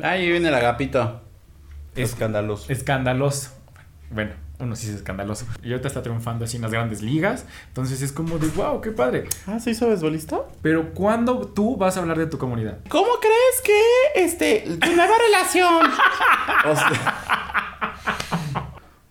Ahí viene el agapito. Escandaloso. Escandaloso. Bueno, uno sí es escandaloso. Y ahorita está triunfando así en las grandes ligas. Entonces es como de, wow, qué padre. Ah, ¿sí sabes bolista? Pero ¿cuándo tú vas a hablar de tu comunidad? ¿Cómo crees que, este, tu nueva relación? O sea,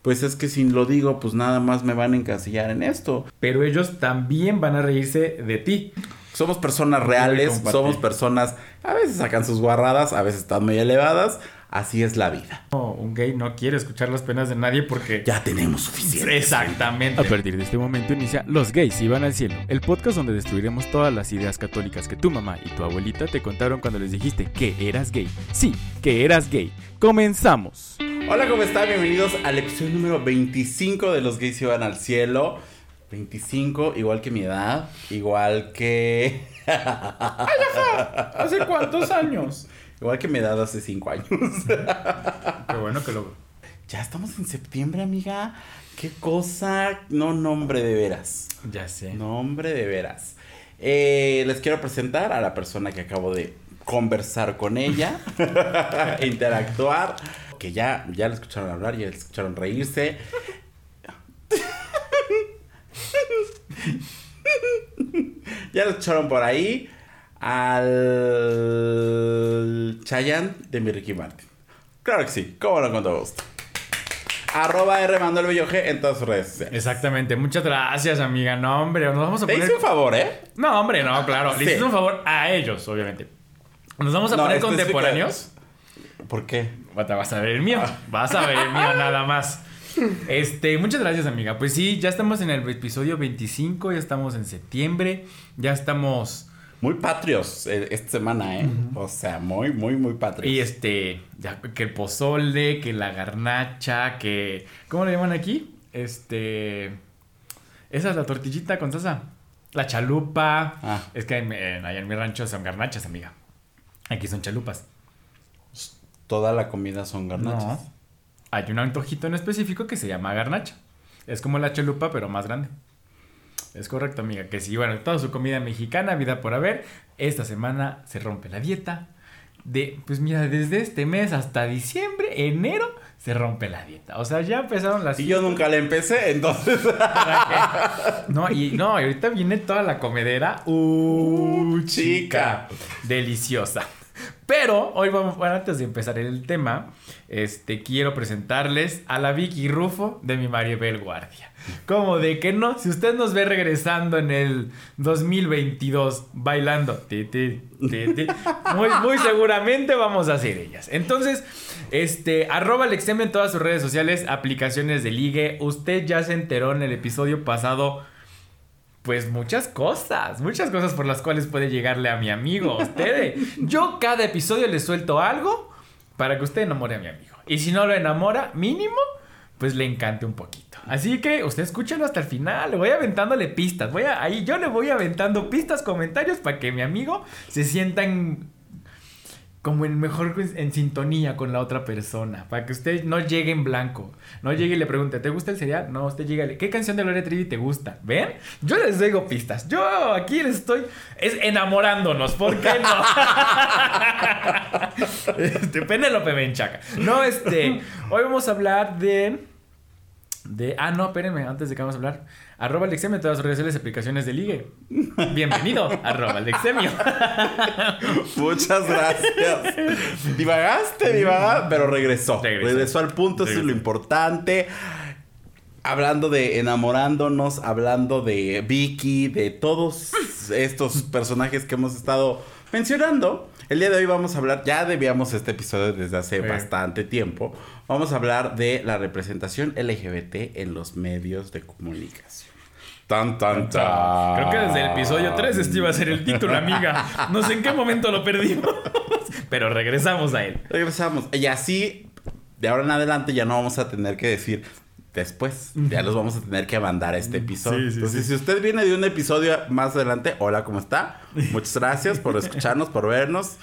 pues es que si lo digo, pues nada más me van a encasillar en esto. Pero ellos también van a reírse de ti. Somos personas reales, somos personas, a veces sacan sus guarradas, a veces están muy elevadas. Así es la vida. No, un gay no quiere escuchar las penas de nadie porque... Ya tenemos suficiente. Exactamente. A partir de este momento inicia Los gays iban al cielo, el podcast donde destruiremos todas las ideas católicas que tu mamá y tu abuelita te contaron cuando les dijiste que eras gay. Sí, que eras gay. Comenzamos. Hola, ¿cómo están? Bienvenidos al episodio número 25 de Los gays iban al cielo. 25, igual que mi edad, igual que... ¿Hace cuántos años? igual que mi edad hace 5 años. Qué bueno que lo... ya estamos en septiembre, amiga. Qué cosa. No, nombre de veras. Ya sé. Nombre de veras. Eh, les quiero presentar a la persona que acabo de conversar con ella, interactuar, que ya, ya la escucharon hablar, ya la escucharon reírse. ya la escucharon por ahí al Chayan de mi Ricky Martin. Claro que sí, cómo no con todo gusto. Arroba R Manuel Bello G en todas sus redes sociales. Exactamente. Muchas gracias, amiga. No, hombre, nos vamos a Te poner... hice un favor, ¿eh? No, hombre, no, claro. Le Sí. hiciste un favor a ellos, obviamente. Nos vamos a No, poner contemporáneos. ¿Por qué? Vas a ver el mío. Vas a ver el mío nada más. Este, muchas gracias, amiga. Pues sí, ya estamos en el episodio 25, ya estamos en septiembre, ya estamos. Muy patrios eh, esta semana, ¿eh? O sea, muy, muy, muy patrios. Y este, ya que el pozole, que la garnacha, que. ¿Cómo le llaman aquí? Este. Esa es la tortillita con salsa. La chalupa. Ah. Es que en- en- allá en mi rancho son garnachas, amiga. Aquí son chalupas. Toda la comida son garnachas. No. Hay un antojito en específico que se llama garnacha. Es como la chalupa, pero más grande. Es correcto, amiga. Que sí, bueno, toda su comida mexicana, vida por haber. Esta semana se rompe la dieta. De, pues mira, desde este mes hasta diciembre, enero, se rompe la dieta. O sea, ya empezaron las. Y yo nunca le empecé, entonces. No, y no, y ahorita viene toda la comedera. Uh, chica. Deliciosa. Pero hoy vamos, bueno, antes de empezar el tema, este, quiero presentarles a la Vicky Rufo de mi Maribel Guardia. Como de que no, si usted nos ve regresando en el 2022 bailando, muy, muy seguramente vamos a ser ellas. Entonces, este, arroba Alexem en todas sus redes sociales, aplicaciones de ligue. Usted ya se enteró en el episodio pasado pues muchas cosas, muchas cosas por las cuales puede llegarle a mi amigo, a usted. Yo cada episodio le suelto algo para que usted enamore a mi amigo. Y si no lo enamora, mínimo, pues le encante un poquito. Así que usted escúchalo hasta el final, le voy aventándole pistas. Voy a, ahí yo le voy aventando pistas, comentarios para que mi amigo se sienta en- como en mejor en sintonía con la otra persona, para que usted no llegue en blanco, no llegue y le pregunte, ¿te gusta el cereal? No, usted llega, ¿qué canción de Gloria Trevi te gusta? ¿Ven? Yo les digo pistas, yo aquí les estoy es enamorándonos, ¿por qué no? este, Penélope Menchaca. No, este, hoy vamos a hablar de de, ah, no, espérenme, antes de que vamos a hablar. Arroba Alexemio en todas sus redes sociales, aplicaciones de ligue. Bienvenido, arroba Alexemio. Muchas gracias. Divagaste, divagaste, pero regresó. Regresó. Regresó, al punto, eso es lo importante. Hablando de enamorándonos, hablando de Vicky, de todos estos personajes que hemos estado mencionando. El día de hoy vamos a hablar, ya debíamos este episodio desde hace Sí. bastante tiempo. Vamos a hablar de la representación LGBT en los medios de comunicación. Tan, tan, tan. Creo que desde el episodio 3 este iba a ser el título, amiga. No sé en qué momento lo perdimos. Pero regresamos a él. Regresamos. Y así, de ahora en adelante, ya no vamos a tener que decir después. Ya los vamos a tener que mandar a este episodio. Sí, sí, Entonces, sí. si usted viene de un episodio más adelante, hola, ¿cómo está? Muchas gracias por escucharnos, por vernos.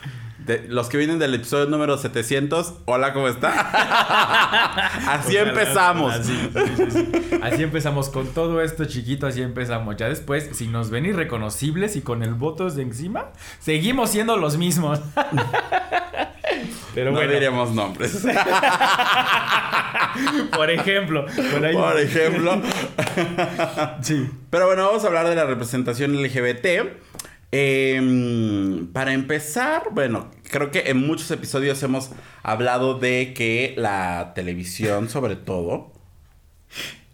De- los que vienen del episodio número 700, hola, ¿cómo está? así empezamos. Así, sí, sí, sí. Así empezamos con todo esto chiquito, así empezamos. Ya después, si nos ven irreconocibles y con el votos de encima, seguimos siendo los mismos. Pero no diríamos nombres. por ejemplo. Por, ejemplo. sí. Pero bueno, vamos a hablar de la representación LGBT. Em, para empezar, bueno, creo que en muchos episodios hemos hablado de que la televisión, sobre todo,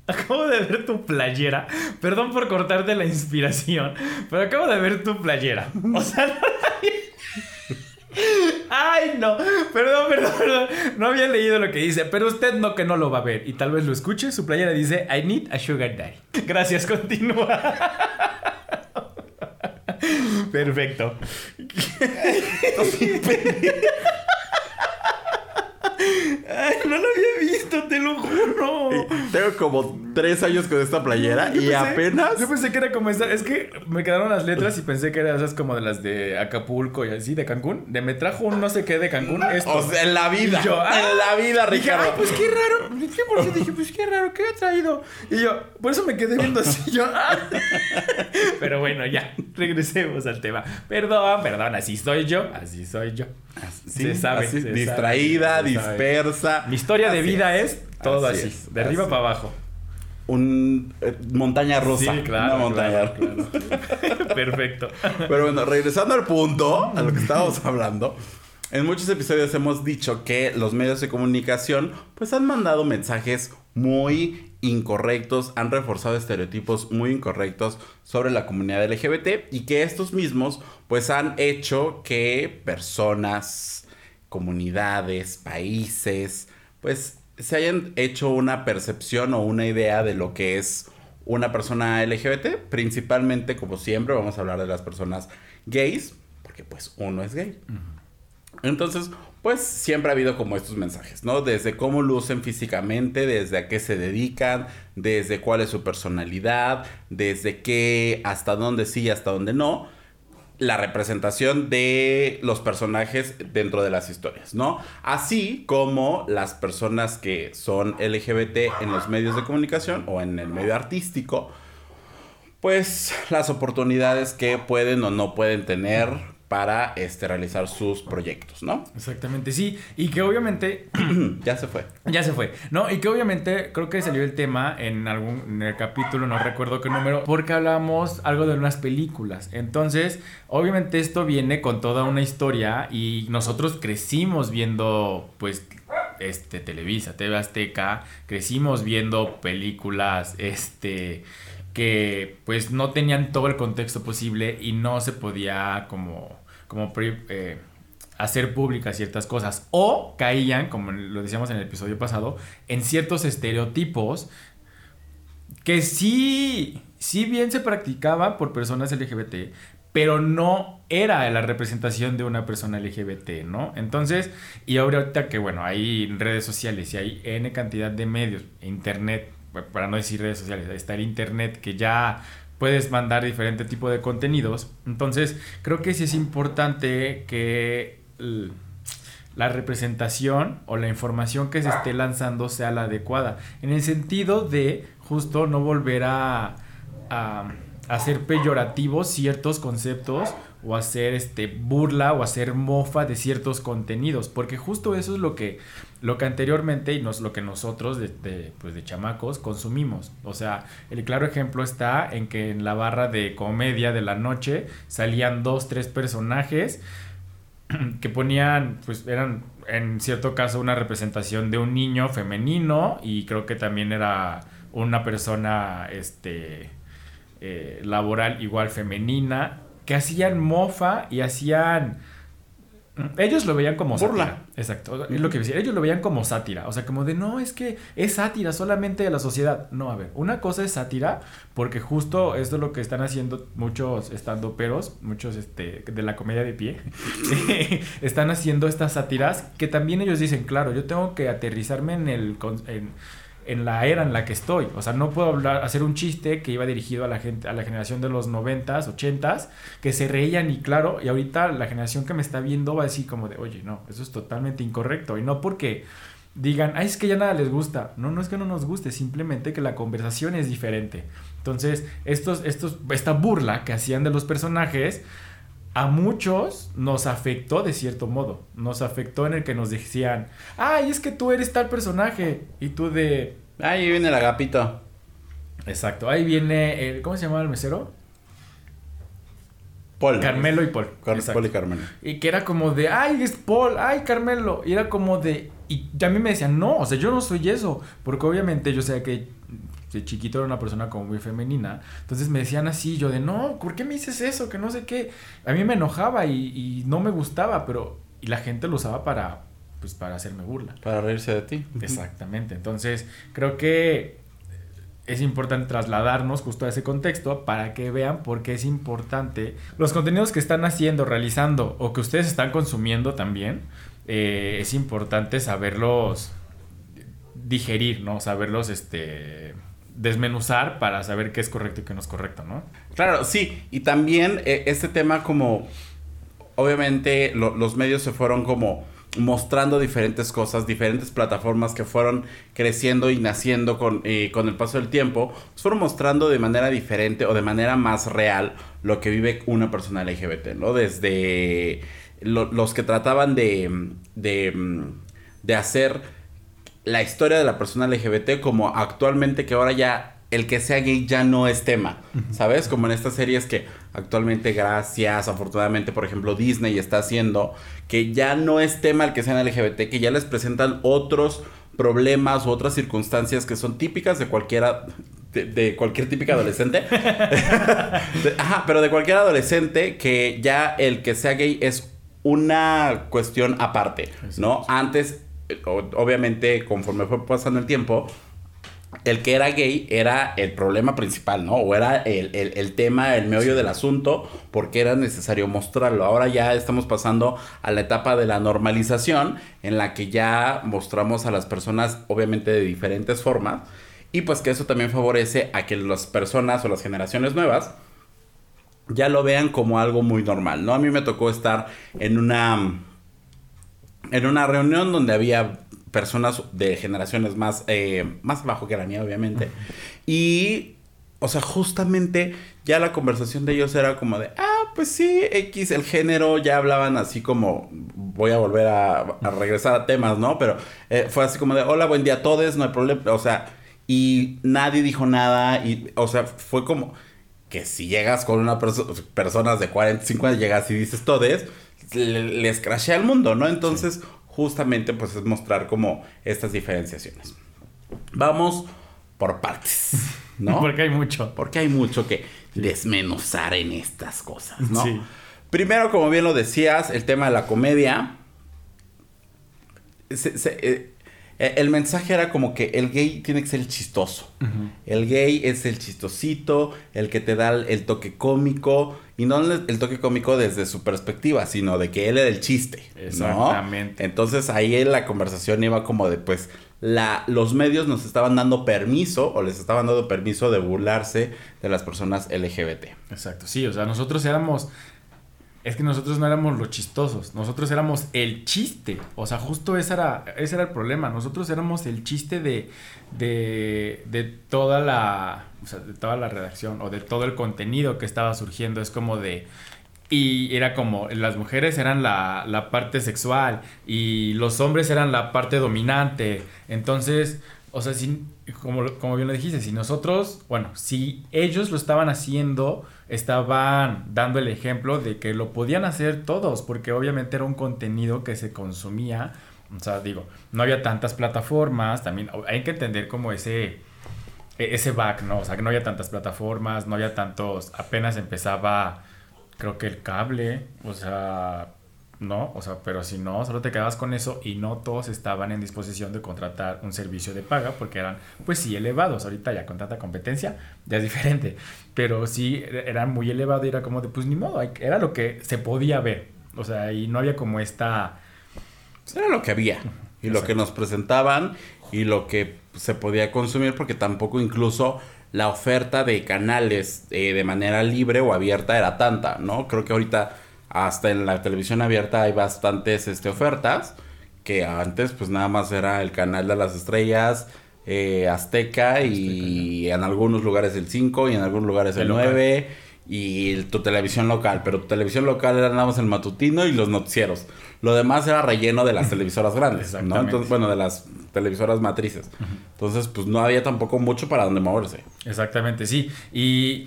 Acabo de ver tu playera. Perdón por cortarte la inspiración, pero acabo de ver tu playera. O sea, Ay, no. Perdón, perdón, perdón. No había leído lo que dice, pero usted no que no lo va a ver y tal vez lo escuche. Su playera dice I need a sugar daddy. Gracias, continúa. Perfecto. Ay, no lo había visto, te lo juro. Tengo como tres años con esta playera y apenas. Yo pensé que era como esta. Es que me quedaron las letras y pensé que eran esas como de las de Acapulco y así, de Cancún. De me trajo un no sé qué de Cancún. Esto. O sea, en la vida. yo, en la vida, Ricardo. Dije, pues qué raro. ¿Qué por qué dije, pues qué raro, ¿qué ha traído? Y yo, por eso me quedé viendo así. Yo, ah". Pero bueno, ya, regresemos al tema. Perdón, perdón, así soy yo, así soy yo. se sabe. distraída, dispersa. Mi historia de vida es todo así, de arriba para abajo. Un eh, montaña rusa. Sí, claro. Una montaña Perfecto. Pero bueno, regresando al punto, a lo que estábamos hablando. En muchos episodios hemos dicho que los medios de comunicación pues han mandado mensajes muy incorrectos, han reforzado estereotipos muy incorrectos sobre la comunidad LGBT y que estos mismos pues han hecho que personas, comunidades, países pues se hayan hecho una percepción o una idea de lo que es una persona LGBT, principalmente como siempre vamos a hablar de las personas gays, porque pues uno es gay. Entonces, pues siempre ha habido como estos mensajes, ¿no? Desde cómo lucen físicamente, desde a qué se dedican, desde cuál es su personalidad, desde qué, hasta dónde sí y hasta dónde no la representación de los personajes dentro de las historias, ¿no? Así como las personas que son LGBT en los medios de comunicación o en el medio artístico, pues las oportunidades que pueden o no pueden tener para este, realizar sus proyectos, ¿no? Exactamente, sí. Y que obviamente... ya se fue. Ya se fue. No, y que obviamente creo que salió el tema en algún en el capítulo, no recuerdo qué número, porque hablamos algo de unas películas. Entonces, obviamente esto viene con toda una historia y nosotros crecimos viendo, pues, este, Televisa, TV Azteca, crecimos viendo películas, este que pues no tenían todo el contexto posible y no se podía como como eh, hacer públicas ciertas cosas. O caían, como lo decíamos en el episodio pasado, en ciertos estereotipos que sí, sí bien se practicaba por personas LGBT, pero no era la representación de una persona LGBT, ¿no? Entonces, y ahorita que, bueno, hay redes sociales y hay N cantidad de medios, internet, para no decir redes sociales, está el internet que ya puedes mandar diferente tipo de contenidos. Entonces, creo que sí es importante que la representación o la información que se esté lanzando sea la adecuada. En el sentido de justo no volver a, a hacer peyorativos ciertos conceptos o hacer este burla o hacer mofa de ciertos contenidos, porque justo eso es lo que lo que anteriormente y nos, lo que nosotros de, pues de chamacos consumimos. O sea, el claro ejemplo está en que en la barra de comedia de la noche salían dos, tres personajes que ponían, pues eran en cierto caso una representación de un niño femenino y creo que también era una persona este eh, laboral igual femenina que hacían mofa y hacían ellos lo veían como Burla. Exacto. Es lo que decía. Ellos lo veían como sátira. O sea, como de no, es que es sátira solamente de la sociedad. No, a ver, una cosa es sátira, porque justo esto es lo que están haciendo muchos estando peros, muchos este, de la comedia de pie. están haciendo estas sátiras que también ellos dicen, claro, yo tengo que aterrizarme en el. En, en la era en la que estoy. O sea, no puedo hablar, hacer un chiste que iba dirigido a la gente, a la generación de los noventas, ochentas, que se reían y claro, y ahorita la generación que me está viendo va a decir como de, oye, no, eso es totalmente incorrecto. Y no porque digan, ay, es que ya nada les gusta. No, no es que no nos guste, simplemente que la conversación es diferente. Entonces, estos, estos, esta burla que hacían de los personajes, a muchos nos afectó de cierto modo. Nos afectó en el que nos decían, ay, es que tú eres tal personaje. Y tú de... Ahí viene el agapito. Exacto, ahí viene el... ¿Cómo se llamaba el mesero? Paul. Carmelo y Paul. Paul y Carmelo. Y que era como de, ay, es Paul, ay, Carmelo. Y era como de... Y a mí me decían, no, o sea, yo no soy eso. Porque obviamente yo sé que de chiquito era una persona como muy femenina. Entonces me decían así, yo de, no, ¿por qué me dices eso? Que no sé qué. A mí me enojaba y, no me gustaba, pero... Y la gente lo usaba para, pues, para hacerme burla. Para reírse de ti. Exactamente. Entonces, creo que es importante trasladarnos justo a ese contexto para que vean por qué es importante los contenidos que están haciendo, realizando o que ustedes están consumiendo también. Eh, es importante saberlos digerir, ¿no? Saberlos, este desmenuzar para saber qué es correcto y qué no es correcto, ¿no? Claro, sí. Y también eh, este tema como, obviamente los medios se fueron como mostrando diferentes cosas, diferentes plataformas que fueron creciendo y naciendo con, eh, con el paso del tiempo, pues fueron mostrando de manera diferente o de manera más real lo que vive una persona LGBT, ¿no? Desde los que trataban de, de, de hacer la historia de la persona LGBT como actualmente que ahora ya el que sea gay ya no es tema, ¿sabes? Como en estas series que actualmente, gracias, afortunadamente, por ejemplo, Disney está haciendo, que ya no es tema el que sean LGBT, que ya les presentan otros problemas u otras circunstancias que son típicas de cualquiera, de, cualquier típica adolescente. ajá, pero de cualquier adolescente que ya el que sea gay es una cuestión aparte, ¿no? Antes, obviamente, conforme fue pasando el tiempo, el que era gay era el problema principal, ¿no? O era el, tema, el meollo del asunto, porque era necesario mostrarlo. Ahora ya estamos pasando a la etapa de la normalización, en la que ya mostramos a las personas, obviamente, de diferentes formas. Y pues que eso también favorece a que las personas o las generaciones nuevas ya lo vean como algo muy normal, ¿no? A mí me tocó estar en una en una reunión donde había personas de generaciones más, eh, más abajo que la mía, obviamente. Y, o sea, justamente ya la conversación de ellos era como de, ah, pues sí, X, el género, ya hablaban así como, voy a volver a, regresar a temas, ¿no? Pero eh, fue así como de, hola, buen día a todos, no hay problema, o sea, y nadie dijo nada, y, o sea, fue como que si llegas con una persona, personas de 45 años, llegas y dices todes, les crashea el mundo, ¿no? Entonces, justamente pues es mostrar como estas diferenciaciones. Vamos por partes, ¿no? Porque hay mucho. Porque hay mucho que desmenuzar en estas cosas, ¿no? Sí. Primero, como bien lo decías, el tema de la comedia. Eh, eh, el mensaje era como que el gay tiene que ser el chistoso. El gay es el chistosito, el que te da el, toque cómico. Y no el, toque cómico desde su perspectiva, sino de que él era el chiste. Exactamente. Entonces ahí la conversación iba como de pues la, los medios nos estaban dando permiso o les estaban dando permiso de burlarse de las personas LGBT. Exacto, sí, o sea, nosotros éramos es que nosotros no éramos los chistosos, nosotros éramos el chiste. O sea, justo ese era, ese era el problema. Nosotros éramos el chiste de, de, de toda la, o sea, de toda la redacción o de todo el contenido que estaba surgiendo. Es como de, y era como, las mujeres eran la, la parte sexual y los hombres eran la parte dominante. Entonces, o sea, si, como, como bien lo dijiste, si nosotros, bueno, si ellos lo estaban haciendo estaban dando el ejemplo de que lo podían hacer todos, porque obviamente era un contenido que se consumía, o sea, digo, no había tantas plataformas, también hay que entender como ese, e, ese back, ¿no? O sea, que no había tantas plataformas, no había tantos, apenas empezaba, creo que el cable, o sea, ¿no? O sea, pero si no, solo te quedabas con eso y no todos estaban en disposición de contratar un servicio de paga porque eran, pues sí, elevados. Ahorita ya con tanta competencia ya es diferente, pero sí eran muy elevados y era como de, pues ni modo, era lo que se podía ver. O sea, y no había como esta... Era lo que había y lo que nos presentaban y lo que se podía consumir porque tampoco incluso la oferta de canales eh, de manera libre o abierta era tanta, ¿no? Creo que ahorita hasta en la televisión abierta hay bastantes este, ofertas que antes pues nada más era el canal de las estrellas, eh, Azteca, y en algunos lugares el 5 y en algunos lugares el, 9 y tu televisión local, pero tu televisión local era nada más el matutino y los noticieros. Lo demás era relleno de las televisoras grandes, ¿no? Entonces, bueno, de las televisoras matrices. Entonces, pues no había tampoco mucho para donde moverse. Exactamente, sí. Y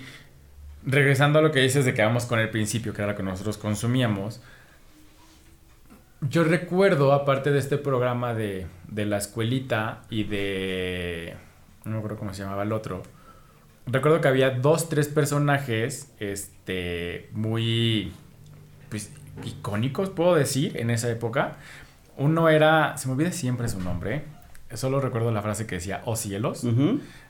regresando a lo que dices de que vamos con el principio, que era lo que nosotros consumíamos, yo recuerdo, aparte de este programa de, de la escuelita y de... No me acuerdo cómo se llamaba el otro. Recuerdo que había dos, tres personajes, este, muy, pues, icónicos, puedo decir, en esa época. Uno era, se me olvida siempre su nombre, solo recuerdo la frase que decía, oh cielos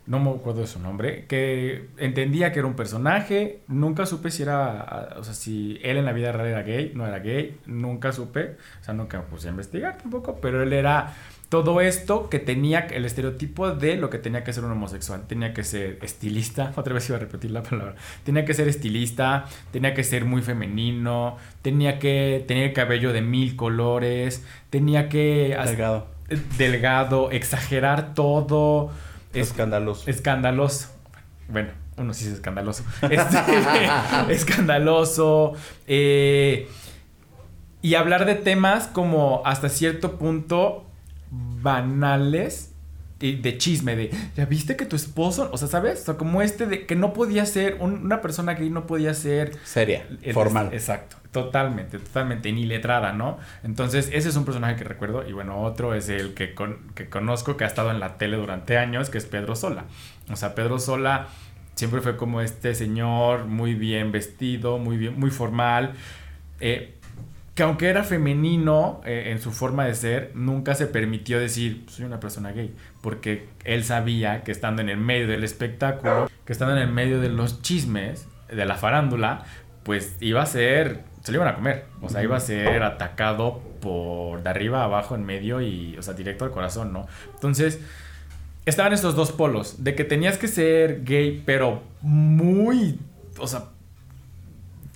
no me acuerdo de su nombre, que entendía que era un personaje, nunca supe si era, o sea, si él en la vida real era gay, no era gay, nunca supe, o sea, nunca me puse a investigar tampoco, pero él era todo esto que tenía el estereotipo de lo que tenía que ser un homosexual, tenía que ser estilista, otra vez iba a repetir la palabra, tenía que ser estilista, tenía que ser muy femenino, tenía que tener cabello de mil colores, tenía que... Delgado. Delgado, exagerar todo escandaloso. Escandaloso. Bueno, uno sí es escandaloso. Este, escandaloso. Eh, y hablar de temas como hasta cierto punto banales de chisme, de, ¿ya viste que tu esposo, o sea, ¿sabes? O sea, como este de que no podía ser, una persona gay no podía ser... Seria, formal. Exacto. Totalmente, totalmente, ni letrada, ¿no? Entonces, ese es un personaje que recuerdo. Y bueno, otro es el que, que conozco, que ha estado en la tele durante años, que es Pedro Sola. O sea, Pedro Sola siempre fue como este señor muy bien vestido, muy bien, muy formal. Eh, que aunque era femenino eh, en su forma de ser, nunca se permitió decir, soy una persona gay, porque él sabía que estando en el medio del espectáculo, que estando en el medio de los chismes, de la farándula, pues iba a ser se lo iban a comer. O sea, iba a ser atacado por de arriba abajo, en medio y, o sea, directo al corazón, ¿no? Entonces, estaban estos dos polos, de que tenías que ser gay, pero muy, o sea,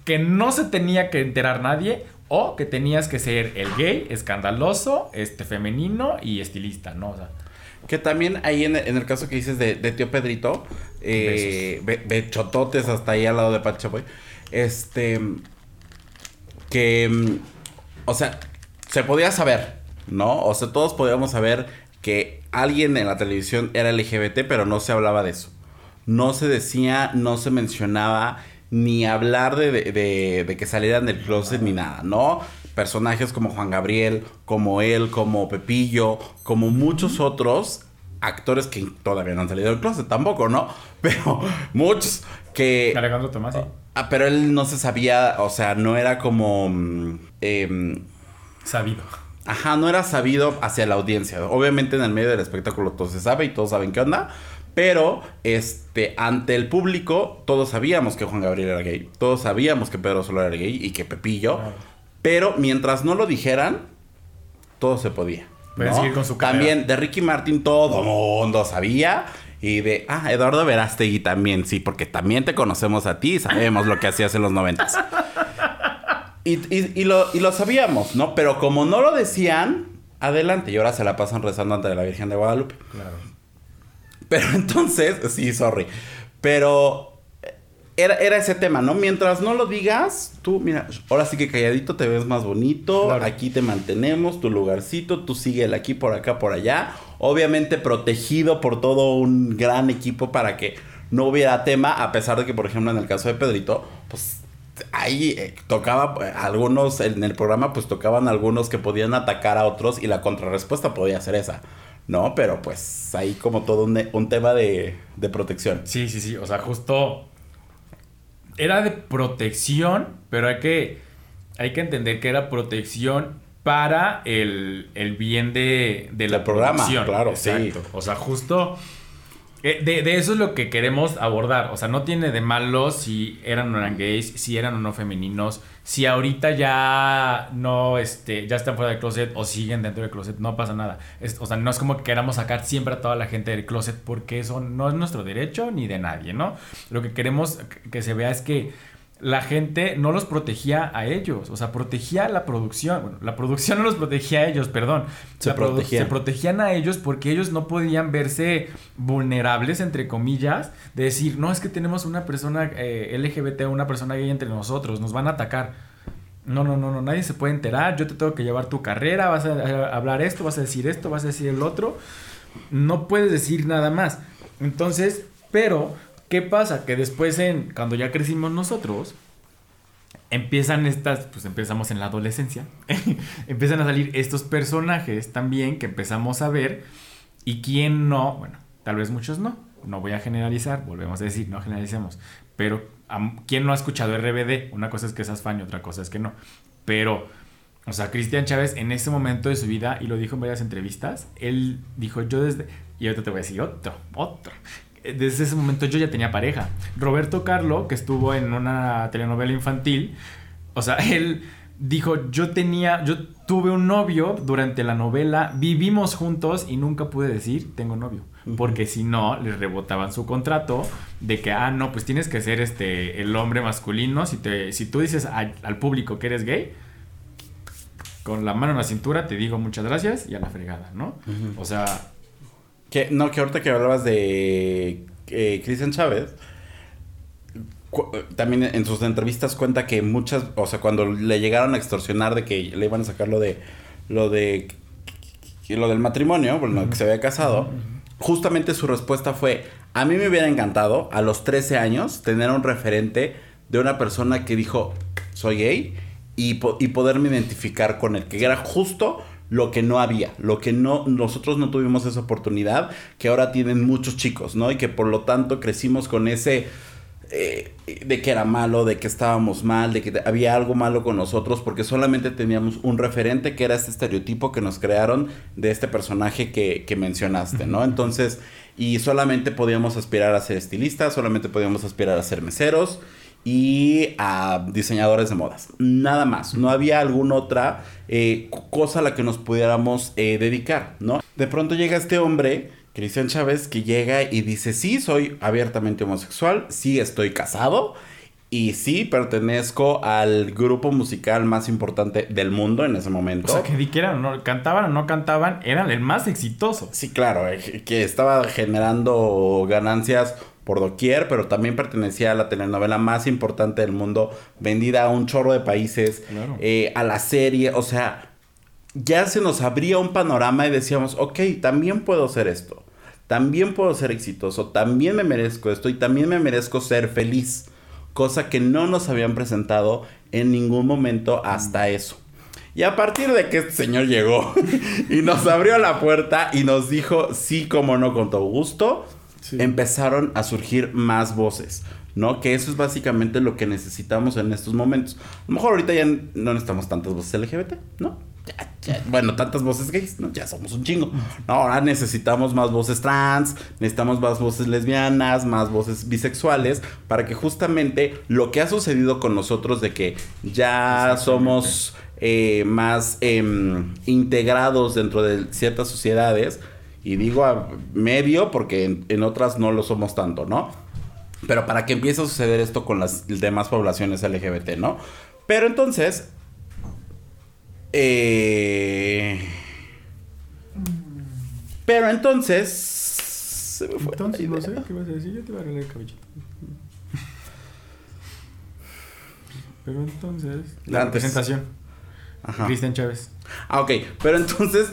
que no se tenía que enterar nadie, o que tenías que ser el gay, escandaloso, este, femenino y estilista, ¿no? O sea, que también ahí en, el caso que dices de, tío Pedrito, eh, bechototes hasta ahí al lado de Pachapoy, este que, mm, o sea, se podía saber, ¿no? O sea, todos podíamos saber que alguien en la televisión era LGBT, pero no se hablaba de eso. No se decía, no se mencionaba, ni hablar de, de, que salieran del closet ni nada, ¿no? Personajes como Juan Gabriel, como él, como Pepillo, como muchos otros actores que todavía no han salido del closet tampoco, ¿no? Pero muchos que... Alejandro Tomás, sí. Ah, pero él no se sabía, o sea, no era como... Mm, em, sabido. Ajá, no era sabido hacia la audiencia. Obviamente en el medio del espectáculo todo se sabe y todos saben qué onda. Pero, este, ante el público, todos sabíamos que Juan Gabriel era gay. Todos sabíamos que Pedro Solar era gay y que Pepillo. Pero mientras no lo dijeran, todo se podía. seguir con su También de Ricky Martin todo el mundo sabía. Y de, ah, Eduardo Verástegui también, sí, porque también te conocemos a ti y sabemos lo que hacías en los noventas. Y, y, lo, y lo sabíamos, ¿no? Pero como no lo decían, adelante. Y ahora se la pasan rezando ante la Virgen de Guadalupe. Claro. Pero entonces, sí, sorry. Pero era, era, ese tema, ¿no? Mientras no lo digas, tú, mira, ahora sí que calladito te ves más bonito, aquí te mantenemos, tu lugarcito, tú síguele aquí, por acá, por allá. Obviamente protegido por todo un gran equipo para que no hubiera tema, a pesar de que, por ejemplo, en el caso de Pedrito, pues ahí eh, tocaba eh, algunos, en el programa, pues tocaban algunos que podían atacar a otros y la contrarrespuesta podía ser esa. ¿No? Pero pues ahí como todo un, un tema de, de, protección. Sí, sí, sí. O sea, justo era de protección, pero hay que, hay que entender que era protección para el, bien de, de la programa. Claro, Exacto. O sea, justo eh, de, eso es lo que queremos abordar. O sea, no tiene de malo si eran o eran gays, si eran o no femeninos, si ahorita ya no, este, ya están fuera del closet o siguen dentro del closet, no pasa nada. o sea, no es como que queramos sacar siempre a toda la gente del closet porque eso no es nuestro derecho ni de nadie, ¿no? Lo que queremos que se vea es que la gente no los protegía a ellos, o sea, protegía a la producción. Bueno, la producción no los protegía a ellos, perdón. Se protegían. se protegían a ellos porque ellos no podían verse vulnerables, entre comillas, de decir, no, es que tenemos una persona eh, LGBT, una persona gay entre nosotros, nos van a atacar. No, no, no, no, nadie se puede enterar, yo te tengo que llevar tu carrera, vas a hablar esto, vas a decir esto, vas a decir el otro. No puedes decir nada más. Entonces, pero, ¿qué pasa? Que después, en, cuando ya crecimos nosotros, empiezan estas, pues empezamos en la adolescencia, empiezan a salir estos personajes también que empezamos a ver y quién no, bueno, tal vez muchos no, no voy a generalizar, volvemos a decir, no generalicemos, pero ¿quién no ha escuchado RBD? Una cosa es que seas fan otra cosa es que no, pero, o sea, Cristian Chávez en ese momento de su vida, y lo dijo en varias entrevistas, él dijo, yo desde, y ahorita te voy a decir otro, otro, desde ese momento yo ya tenía pareja. Roberto Carlo, que estuvo en una telenovela infantil, o sea, él dijo, yo tenía, yo tuve un novio durante la novela, vivimos juntos y nunca pude decir, tengo novio. Porque si no, les rebotaban su contrato de que, ah, no, pues tienes que ser este, el hombre masculino. Si, te, si tú dices al, al público que eres gay, con la mano en la cintura te digo muchas gracias y a la fregada, ¿no? O sea, Que, no, que ahorita que hablabas de eh, Cristian Chávez, también en sus entrevistas cuenta que muchas, o sea, cuando le llegaron a extorsionar de que le iban a sacar lo de, lo de, lo del matrimonio, bueno, que se había casado, justamente su respuesta fue, a mí me hubiera encantado a los 13 años tener un referente de una persona que dijo, soy gay y, po- y poderme identificar con él, que era justo lo que no había, lo que no, nosotros no tuvimos esa oportunidad, que ahora tienen muchos chicos, ¿no? Y que por lo tanto crecimos con ese, eh, de que era malo, de que estábamos mal, de que había algo malo con nosotros, porque solamente teníamos un referente que era este estereotipo que nos crearon de este personaje que, que mencionaste, ¿no? Entonces, y solamente podíamos aspirar a ser estilistas, solamente podíamos aspirar a ser meseros y a diseñadores de modas. Nada más. No había alguna otra eh, co- cosa a la que nos pudiéramos eh, dedicar, ¿no? De pronto llega este hombre, Cristian Chávez, que llega y dice, sí, soy abiertamente homosexual, sí estoy casado. Y sí, pertenezco al grupo musical más importante del mundo en ese momento. o sea, que dijeran, no, cantaban o no cantaban, eran el más exitoso. Sí, claro, eh, que estaba generando ganancias por doquier, pero también pertenecía a la telenovela más importante del mundo, vendida a un chorro de países, Claro. eh, a la serie, o sea, ya se nos abría un panorama y decíamos, ok, también puedo hacer esto, también puedo ser exitoso, también me merezco esto y también me merezco ser feliz, cosa que no nos habían presentado en ningún momento hasta eso. Y a partir de que este señor llegó y nos abrió la puerta y nos dijo, sí, como no, con todo gusto, empezaron a surgir más voces, ¿no? Que eso es básicamente lo que necesitamos en estos momentos. A lo mejor ahorita ya no necesitamos tantas voces LGBT, ¿no? Ya, ya, bueno, tantas voces gays, ¿no? Ya somos un chingo. No, ahora necesitamos más voces trans, necesitamos más voces lesbianas, más voces bisexuales, para que justamente lo que ha sucedido con nosotros de que ya somos eh, más em, integrados dentro de ciertas sociedades, y digo a medio porque en, en otras no lo somos tanto, ¿no? Pero para que empiece a suceder esto con las demás poblaciones LGBT, ¿no? Pero entonces... eh, pero entonces... se me fue la Entonces, no sé, ¿qué vas a decir? Yo te voy a arreglar el cabellito. Pero entonces, la representación. Cristian Chávez. Ah, ok. Pero entonces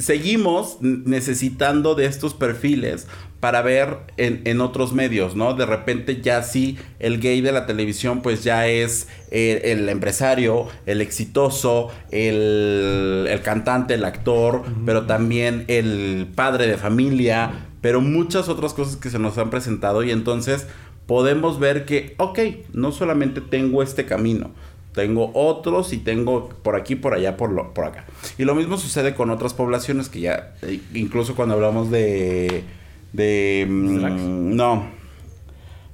seguimos necesitando de estos perfiles para ver en, en otros medios, ¿no? De repente ya sí, el gay de la televisión pues ya es eh, el empresario, el exitoso, el, el cantante, el actor, pero también el padre de familia, pero muchas otras cosas que se nos han presentado y entonces podemos ver que, ok, no solamente tengo este camino, tengo otros y tengo por aquí, por allá, por, lo, por acá. Y lo mismo sucede con otras poblaciones que ya, eh, incluso cuando hablamos de... de mm, no.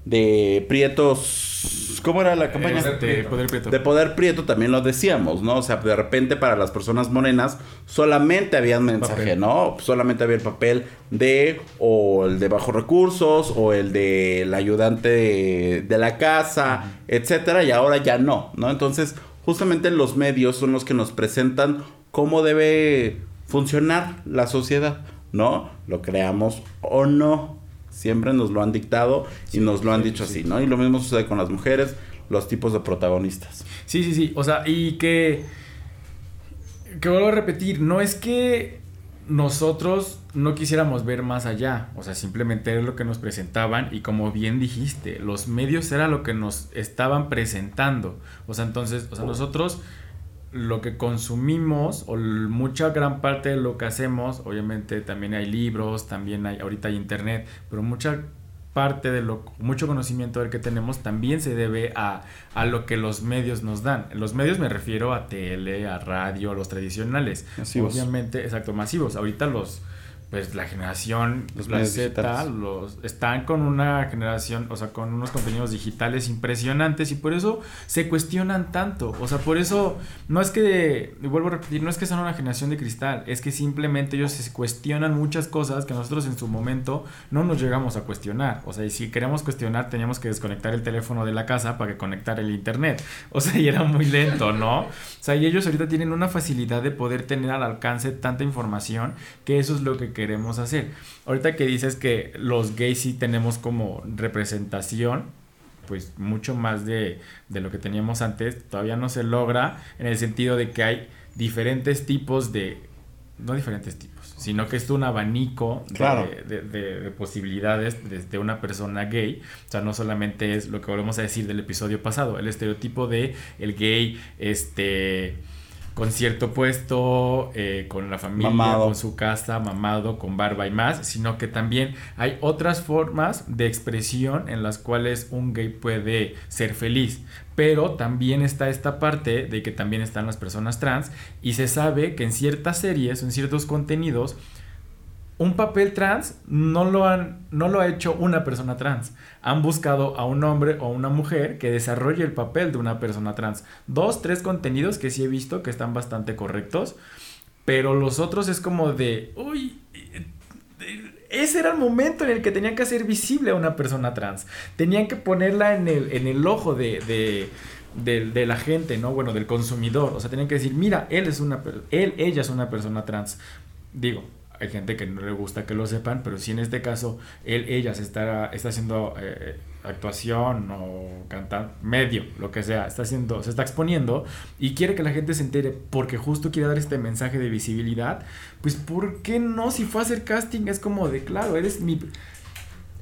De Prietos. ¿Cómo era la campaña? Este, de Poder Prieto. De Poder Prieto también lo decíamos, ¿no? O sea, de repente para las personas morenas solamente había un mensaje, Papel. ¿no? Solamente había el papel de o el de bajos recursos o el de el ayudante de, de la casa, etcétera, y ahora ya no, ¿no? Entonces, justamente los medios son los que nos presentan cómo debe funcionar la sociedad, ¿no? Lo creamos o no. Siempre nos lo han dictado y nos lo han sí, dicho sí. así, ¿no? Y lo mismo sucede con las mujeres, los tipos de protagonistas. Sí, sí, sí. O sea, y que. Que vuelvo a repetir, no es que nosotros no quisiéramos ver más allá. O sea, simplemente era lo que nos presentaban. Y como bien dijiste, los medios era lo que nos estaban presentando. O sea, entonces, o sea, nosotros lo que consumimos o mucha gran parte de lo que hacemos, obviamente también hay libros, también hay ahorita hay internet, pero mucha parte de lo mucho conocimiento del que tenemos también se debe a, a lo que los medios nos dan. Los medios me refiero a tele, a radio, los tradicionales. Masivos. Obviamente, exacto, masivos. Ahorita los pues la generación, Los la Z, los están con una generación, o sea, con unos contenidos digitales impresionantes y por eso se cuestionan tanto. O sea, por eso no es que, vuelvo a repetir, no es que sean una generación de cristal, es que simplemente ellos se cuestionan muchas cosas que nosotros en su momento no nos llegamos a cuestionar. O sea, y si queremos cuestionar, teníamos que desconectar el teléfono de la casa para que conectar el internet. O sea, y era muy lento, ¿no? O sea, y ellos ahorita tienen una facilidad de poder tener al alcance tanta información que eso es lo que queremos hacer. Ahorita que dices que los gays sí tenemos como representación, pues mucho más de, de lo que teníamos antes, todavía no se logra en el sentido de que hay diferentes tipos de, no diferentes tipos, sino que es un abanico de, Claro. de, de- de posibilidades de, de una persona gay. O sea, no solamente es lo que volvemos a decir del episodio pasado, el estereotipo de el gay, este con cierto puesto, eh, con la familia, Mamado. con su casa, mamado, con barba y más, sino que también hay otras formas de expresión en las cuales un gay puede ser feliz. Pero también está esta parte de que también están las personas trans y se sabe que en ciertas series, en ciertos contenidos, un papel trans no lo, han, no lo ha hecho una persona trans. Han buscado a un hombre o una mujer que desarrolle el papel de una persona trans. Dos, tres contenidos que sí he visto que están bastante correctos. Pero los otros es como de, uy, ese era el momento en el que tenían que hacer visible a una persona trans. Tenían que ponerla en el, en el ojo de, de, de- de la gente, ¿no? Bueno, del consumidor. O sea, tenían que decir, mira, él es una, él, ella es una persona trans. Digo, hay gente que no le gusta que lo sepan, pero si en este caso él, ella se está, está haciendo eh, actuación o cantar, medio, lo que sea, está haciendo, se está exponiendo y quiere que la gente se entere porque justo quiere dar este mensaje de visibilidad, pues ¿por qué no? Si fue a hacer casting es como de, claro, eres mi,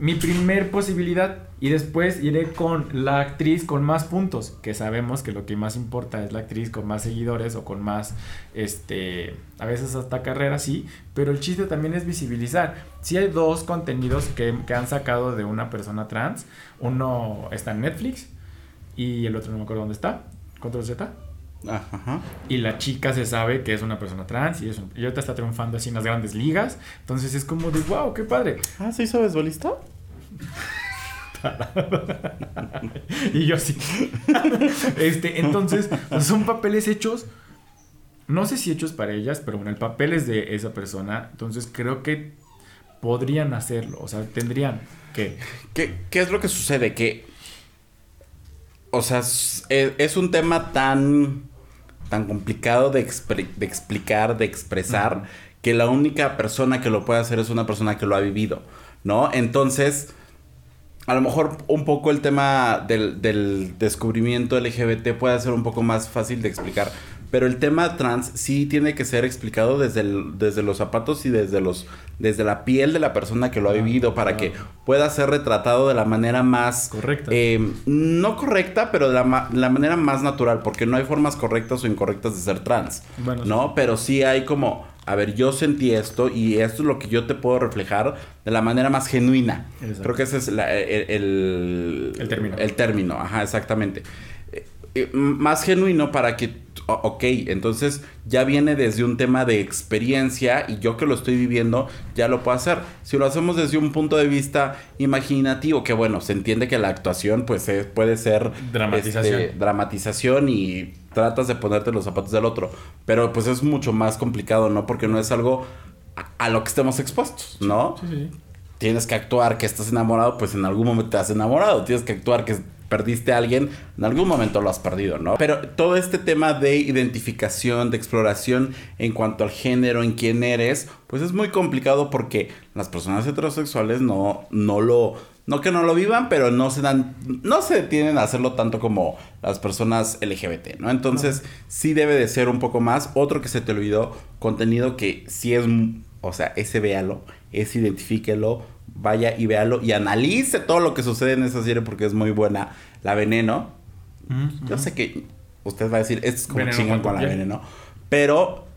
mi primer posibilidad y después iré con la actriz con más puntos, que sabemos que lo que más importa es la actriz con más seguidores o con más, este, a veces hasta carrera, sí, pero el chiste también es visibilizar. Si hay dos contenidos que, que han sacado de una persona trans, uno está en Netflix y el otro no me acuerdo dónde está, Control Z. Ajá. Y la chica se sabe que es una persona trans y, es un- y ahorita está triunfando así en las grandes ligas. Entonces es como de, wow, qué padre. Ah, ¿sí sabes bolista? Y yo sí. este, entonces, pues, son papeles hechos. No sé si hechos para ellas, pero bueno, el papel es de esa persona. Entonces creo que podrían hacerlo. O sea, tendrían que. ¿Qué, qué es lo que sucede? Que. O sea, es, es un tema tan. tan complicado de, de explicar, de expresar, que la única persona que lo puede hacer es una persona que lo ha vivido, ¿no? Entonces. A lo mejor un poco el tema del, del descubrimiento LGBT puede ser un poco más fácil de explicar. Pero el tema trans sí tiene que ser explicado desde, el- desde los zapatos y desde los desde la piel de la persona que lo ha Ah, vivido para que pueda ser retratado de la manera más Correcta. eh, no correcta, pero de la, la manera más natural, porque no hay formas correctas o incorrectas de ser trans, Bueno, ¿no? Pero sí hay como, a ver, yo sentí esto y esto es lo que yo te puedo reflejar de la manera más genuina. Exacto. Creo que ese es la- el, el, El término. El término, ajá, exactamente. Eh, eh, más genuino para que, ok, entonces ya viene desde un tema de experiencia y yo que lo estoy viviendo ya lo puedo hacer. Si lo hacemos desde un punto de vista imaginativo, que bueno, se entiende que la actuación pues puede ser dramatización. Este, dramatización y tratas de ponerte los zapatos del otro, pero pues es mucho más complicado, ¿no? Porque no es algo a, lo que estemos expuestos, ¿no? Sí, sí. Tienes que actuar que estás enamorado, pues en algún momento te has enamorado. Tienes que actuar que perdiste a alguien, en algún momento lo has perdido, ¿no? Pero todo este tema de identificación, de exploración en cuanto al género, en quién eres, pues es muy complicado porque las personas heterosexuales no, no lo, no que no lo vivan, pero no se dan, no se detienen a hacerlo tanto como las personas LGBT, ¿no? Entonces, sí debe de ser un poco más. Otro que se te olvidó, contenido que sí es, o sea, ese véalo, ese identifíquelo, vaya y véalo y analice todo lo que sucede en esa serie porque es muy buena. La Veneno. Yo sé que usted va a decir, es como chingón con la Veneno. Pero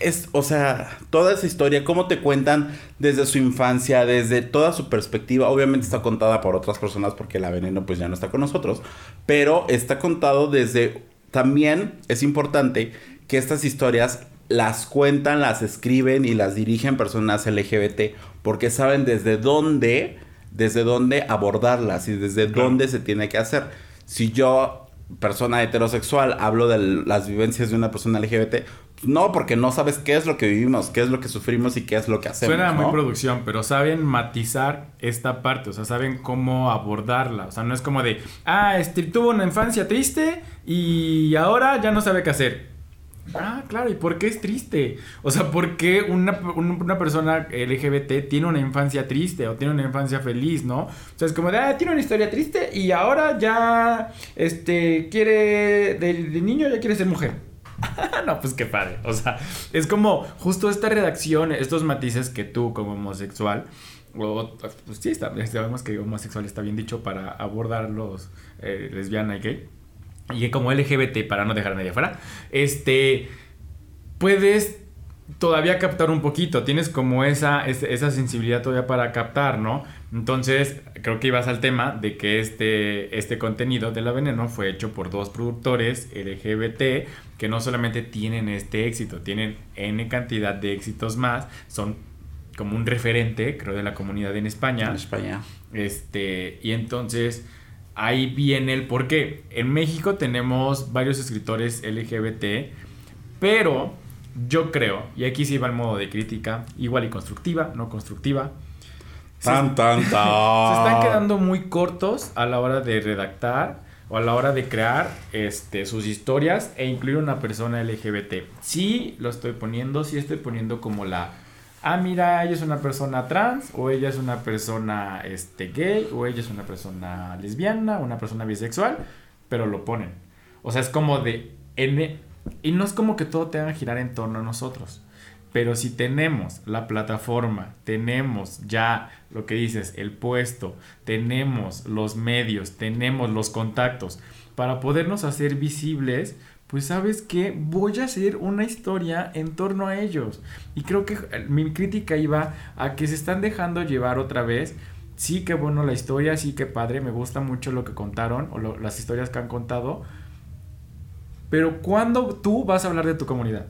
es, o sea, toda esa historia, cómo te cuentan desde su infancia, desde toda su perspectiva, obviamente está contada por otras personas porque la veneno pues ya no está con nosotros, pero está contado desde, también es importante que estas historias las cuentan, las escriben y las dirigen personas LGBT porque saben desde dónde, desde dónde abordarlas y desde dónde se tiene que hacer. Si yo, persona heterosexual, hablo de las vivencias de una persona LGBT, no, porque no sabes qué es lo que vivimos, qué es lo que sufrimos y qué es lo que hacemos. Suena muy producción, pero saben matizar esta parte, o sea, saben cómo abordarla. O sea, no es como de, ah, este, tuvo una infancia triste y ahora ya no sabe qué hacer. Ah, claro, ¿y por qué es triste? O sea, ¿por qué una, persona LGBT tiene una infancia triste o tiene una infancia feliz, no? O sea, es como de, ah, tiene una historia triste y ahora ya, este, quiere, de, niño ya quiere ser mujer. no, pues qué padre. O sea, es como justo esta redacción, estos matices que tú como homosexual, o, pues sí, está, sabemos que homosexual está bien dicho para abordar los eh, lesbiana y gay y como LGBT, para no dejar a nadie afuera, este, puedes todavía captar un poquito, tienes como esa, esa sensibilidad todavía para captar, ¿no? Entonces, creo que ibas al tema de que este, este contenido de la veneno fue hecho por dos productores LGBT que no solamente tienen este éxito, tienen N cantidad de éxitos más, son como un referente, creo, de la comunidad en España. En España. Este, y entonces ahí viene el por qué. En México tenemos varios escritores LGBT, pero yo creo, y aquí sí va el modo de crítica, igual y constructiva, no constructiva. Tan, tan, tan. Se están quedando muy cortos a la hora de redactar o a la hora de crear este, sus historias e incluir una persona LGBT. Sí lo estoy poniendo, sí estoy poniendo como la ah, mira, ella es una persona trans, o ella es una persona este, gay, o ella es una persona lesbiana, una persona bisexual, pero lo ponen. O sea, es como de N. Y no es como que todo tenga que girar en torno a nosotros. Pero si tenemos la plataforma, tenemos ya lo que dices, el puesto, tenemos los medios, tenemos los contactos para podernos hacer visibles, pues sabes que voy a hacer una historia en torno a ellos. Y creo que mi crítica iba a que se están dejando llevar otra vez. Sí que bueno la historia, sí que padre, me gusta mucho lo que contaron o las historias que han contado. Pero ¿cuándo tú vas a hablar de tu comunidad?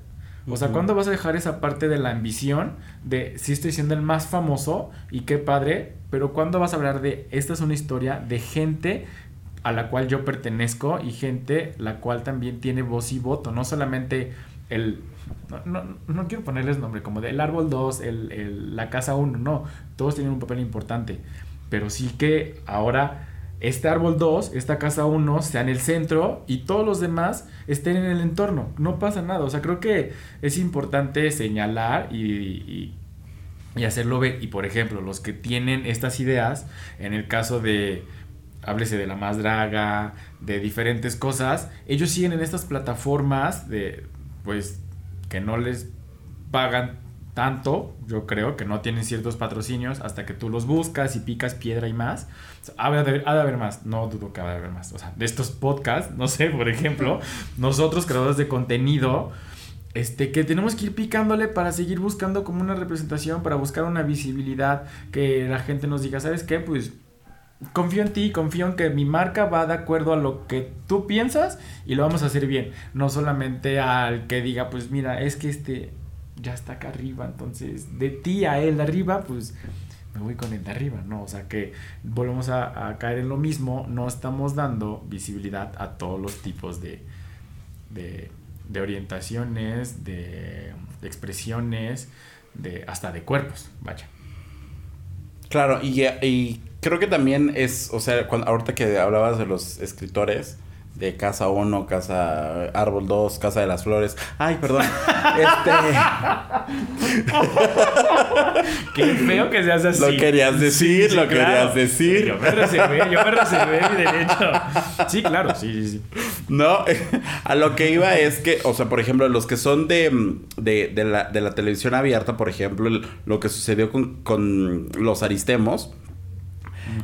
O sea, ¿cuándo vas a dejar esa parte de la ambición de si estoy siendo el más famoso y qué padre? Pero ¿cuándo vas a hablar de esta es una historia de gente a la cual yo pertenezco y gente la cual también tiene voz y voto, no solamente el... No, no, quiero ponerles nombre como del árbol 2, el, la casa 1, no, todos tienen un papel importante, pero sí que ahora este árbol 2, esta casa 1 sea en el centro y todos los demás estén en el entorno, no pasa nada, o sea, creo que es importante señalar y, y, y hacerlo ver, y por ejemplo, los que tienen estas ideas, en el caso de háblese de la más draga, de diferentes cosas, ellos siguen en estas plataformas de, pues, que no les pagan tanto, yo creo, que no tienen ciertos patrocinios hasta que tú los buscas y picas piedra y más. ha, de haber, ha de haber más, no dudo que ha de haber más. O sea, de estos podcasts, no sé, por ejemplo, nosotros creadores de contenido, este, que tenemos que ir picándole para seguir buscando como una representación, para buscar una visibilidad, que la gente nos diga, ¿sabes qué? Pues confío en ti, confío en que mi marca va de acuerdo a lo que tú piensas y lo vamos a hacer bien. No solamente al que diga, pues mira, es que este ya está acá arriba, entonces de ti a él de arriba, pues me voy con el de arriba, ¿no? O sea que volvemos a, caer en lo mismo, no estamos dando visibilidad a todos los tipos de, de, orientaciones, de, expresiones, de, hasta de cuerpos, vaya. Claro, y, y creo que también es, o sea, cuando, ahorita que hablabas de los escritores, de Casa 1, Casa Árbol 2, Casa de las Flores. Ay, perdón. este. Qué feo que seas así. Lo querías decir, lo querías decir. Yo me reservé, yo me reservé mi derecho. Sí, claro, sí, sí, sí. No, a lo que iba es que, o sea, por ejemplo, los que son de, de, de, la, de la televisión abierta, por ejemplo, lo que sucedió con, con los Aristemos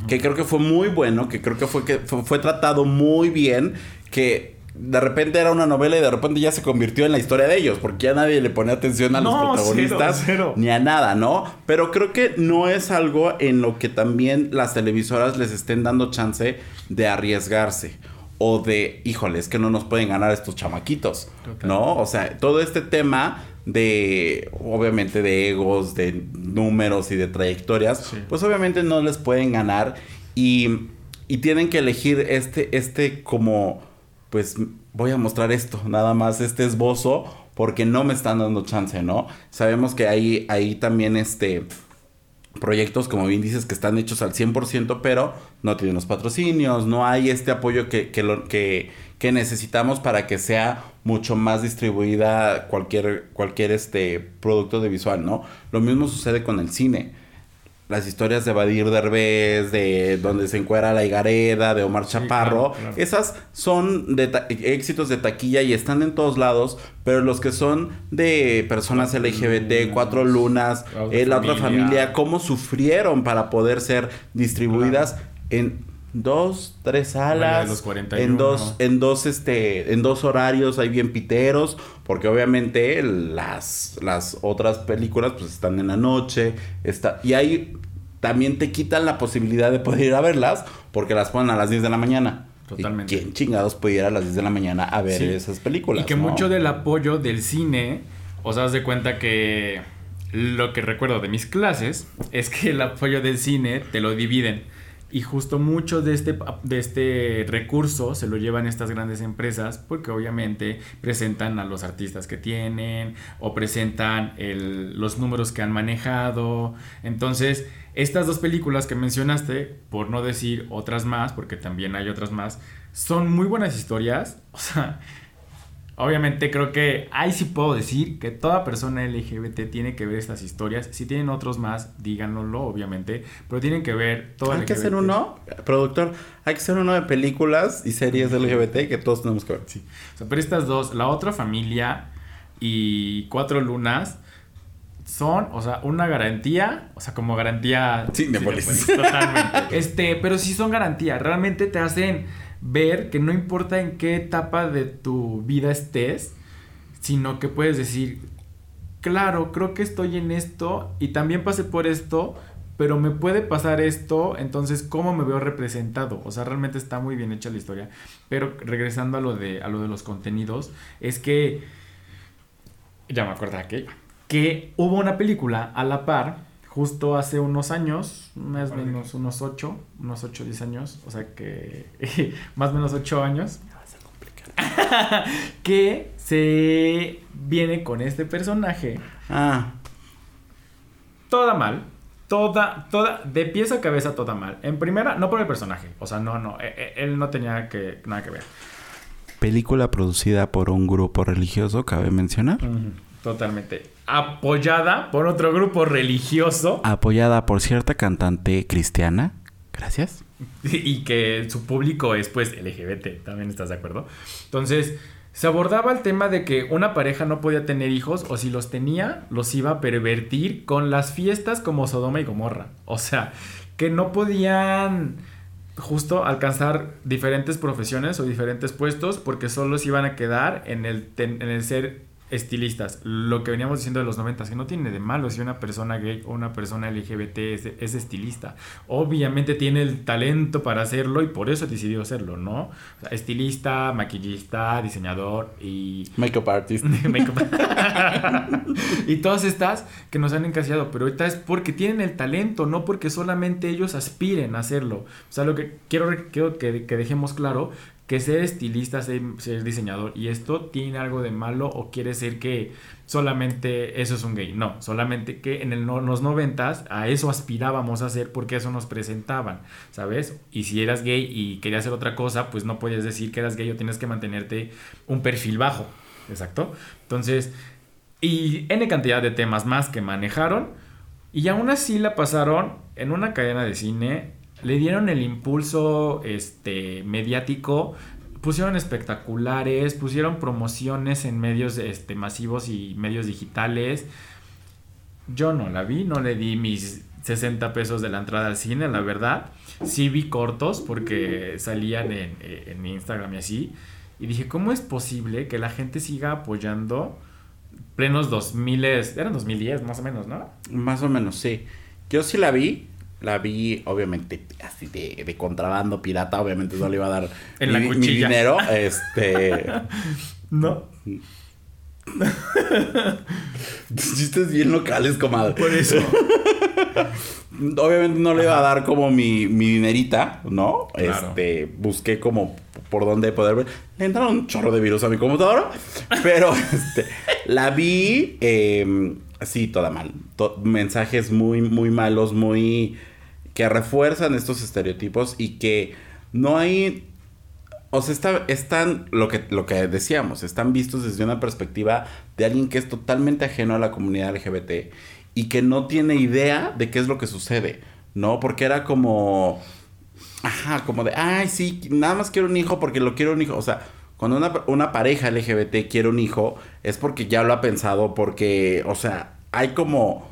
que creo que fue muy bueno, que creo que fue, que fue, tratado muy bien, que de repente era una novela y de repente ya se convirtió en la historia de ellos, porque ya nadie le pone atención a los protagonistas ni a nada, ¿no? Pero creo que no es algo en lo que también las televisoras les estén dando chance de arriesgarse o de, híjole, es que no nos pueden ganar estos chamaquitos, ¿no? O sea, todo este tema de, obviamente, de egos, de números y de trayectorias, pues obviamente no les pueden ganar y, y tienen que elegir este, este como, pues voy a mostrar esto, nada más este esbozo, porque no me están dando chance, ¿no? Sabemos que hay, hay también este proyectos, como bien dices, que están hechos al 100%, pero no tienen los patrocinios, no hay este apoyo que, que, lo, que, que necesitamos para que sea mucho más distribuida cualquier, cualquier este producto de visual, ¿no? Lo mismo sucede con el cine. Las historias de Badir Derbez, de donde se encuentra la Higareda, de Omar Chaparro, esas son de éxitos de taquilla y están en todos lados, pero los que son de personas LGBT, Cuatro Lunas, la otra, eh, la otra familia, cómo sufrieron para poder ser distribuidas en dos, tres salas, en dos, en dos, este, en dos horarios hay bien piteros, porque obviamente las, las otras películas pues están en la noche, está, y ahí también te quitan la posibilidad de poder ir a verlas, porque las ponen a las 10 de la mañana. Totalmente. ¿Quién chingados puede ir a las 10 de la mañana a ver esas películas? Y que mucho del apoyo del cine, o sea, haz de cuenta que lo que recuerdo de mis clases es que el apoyo del cine te lo dividen y justo mucho de este, de este recurso se lo llevan estas grandes empresas porque obviamente presentan a los artistas que tienen o presentan los números que han manejado. Entonces, estas dos películas que mencionaste, por no decir otras más, porque también hay otras más, son muy buenas historias. O sea, Obviamente creo que ahí sí puedo decir que toda persona LGBT tiene que ver estas historias. Si tienen otros más, díganoslo, obviamente. Pero tienen que ver todo Hay que hacer uno, productor, hay que hacer uno de películas y series LGBT que todos tenemos que ver. Sí. O sea, pero estas dos, La Otra Familia y Cuatro Lunas, son, o sea, una garantía, o sea, como garantía. Sí, me Totalmente. este, pero sí son garantía. Realmente te hacen ver que no importa en qué etapa de tu vida estés, sino que puedes decir, claro, creo que estoy en esto y también pasé por esto, pero me puede pasar esto, entonces cómo me veo representado. O sea, realmente está muy bien hecha la historia. Pero regresando a lo de, a lo de los contenidos, es que ya me acuerdo que, que hubo una película a la par justo hace unos años, más o menos unos 8, unos 8, 10 años, o sea que más o menos 8 años, que se viene con este personaje. Ah. Toda mal. Toda, toda, de pies a cabeza toda mal. En primera, no por el personaje. O sea, no, no. E, e, él no tenía que, nada que ver. Película producida por un grupo religioso, cabe mencionar. Totalmente. Apoyada por otro grupo religioso. Apoyada por cierta cantante cristiana. Gracias. Y que su público es pues LGBT, también estás de acuerdo. Entonces, se abordaba el tema de que una pareja no podía tener hijos o si los tenía, los iba a pervertir con las fiestas como Sodoma y Gomorra. O sea, que no podían justo alcanzar diferentes profesiones o diferentes puestos porque solo se iban a quedar en el, en el ser estilistas, lo que veníamos diciendo de los 90, que no tiene de malo si una persona gay o una persona LGBT es, es, estilista. Obviamente tiene el talento para hacerlo y por eso decidió hacerlo, ¿no? O sea, estilista, maquillista, diseñador y... Makeup artist. y todas estas que nos han encasillado, pero ahorita es porque tienen el talento, no porque solamente ellos aspiren a hacerlo. O sea, lo que quiero, quiero que, que dejemos claro que ser estilista, ser, ser, diseñador, y esto tiene algo de malo o quiere decir que solamente eso es un gay. No, solamente que en los noventas a eso aspirábamos a hacer porque eso nos presentaban, ¿sabes? Y si eras gay y querías hacer otra cosa, pues no podías decir que eras gay o tienes que mantenerte un perfil bajo, ¿exacto? Entonces, y N cantidad de temas más que manejaron, y aún así la pasaron en una cadena de cine le dieron el impulso este, mediático, pusieron espectaculares, pusieron promociones en medios este, masivos y medios digitales. Yo no la vi, no le di mis 60 pesos de la entrada al cine, la verdad. Sí vi cortos porque salían en, en Instagram y así. Y dije, ¿cómo es posible que la gente siga apoyando plenos 2000, eran 2010 más o menos, ¿no? Más o menos, sí. Yo sí la vi, la vi, obviamente, así de, de, contrabando pirata. Obviamente no le iba a dar en mi, mi dinero. Este. No. Chistes bien locales, comadre. Por eso. obviamente no le iba a dar como mi, mi dinerita, ¿no? Claro. Este. Busqué como por dónde poder ver. Le entraron un chorro de virus a mi computadora. Pero este. La vi. Eh, Sí, toda mal. To mensajes muy, muy malos, muy... que refuerzan estos estereotipos y que no hay... O sea, está, están, lo que, lo que decíamos, están vistos desde una perspectiva de alguien que es totalmente ajeno a la comunidad LGBT y que no tiene idea de qué es lo que sucede, ¿no? Porque era como... Ajá, como de, ay, sí, nada más quiero un hijo porque lo quiero un hijo. O sea, cuando una, una, pareja LGBT quiere un hijo, es porque ya lo ha pensado, porque, o sea, hay como...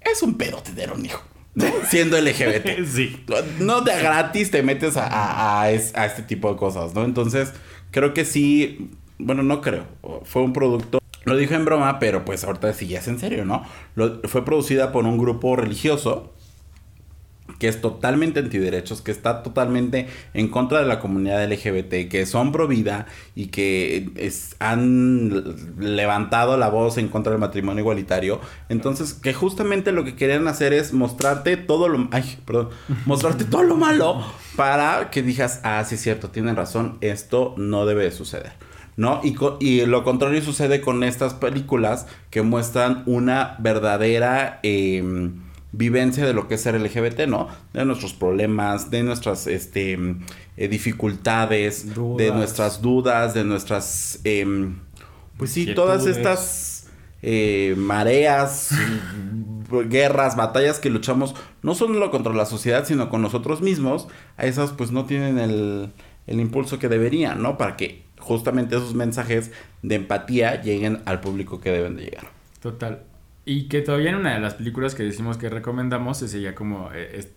Es un pedo tener un hijo. Siendo LGBT. sí. No de gratis te metes a, a, a, es, a, este tipo de cosas, ¿no? Entonces, creo que sí... Bueno, no creo. Fue un producto... Lo dije en broma, pero pues ahorita sí ya es en serio, ¿no? Lo, fue producida por un grupo religioso que es totalmente antiderechos, que está totalmente en contra de la comunidad LGBT, que son pro vida y que es, han levantado la voz en contra del matrimonio igualitario. Entonces, que justamente lo que querían hacer es mostrarte todo lo, ay, perdón, mostrarte todo lo malo para que digas, ah, sí es cierto, tienen razón, esto no debe de suceder. ¿no? Y, y, lo contrario sucede con estas películas que muestran una verdadera eh, vivencia de lo que es ser LGBT, ¿no? De nuestros problemas, de nuestras este, eh, dificultades, dudas. de nuestras dudas, de nuestras, eh, pues sí, todas estas eh, mareas, guerras, batallas que luchamos, no solo contra la sociedad, sino con nosotros mismos, a esas pues no tienen el, el impulso que deberían, ¿no? Para que justamente esos mensajes de empatía lleguen al público que deben de llegar. Total. Y que todavía en una de las películas que decimos que recomendamos se seguía como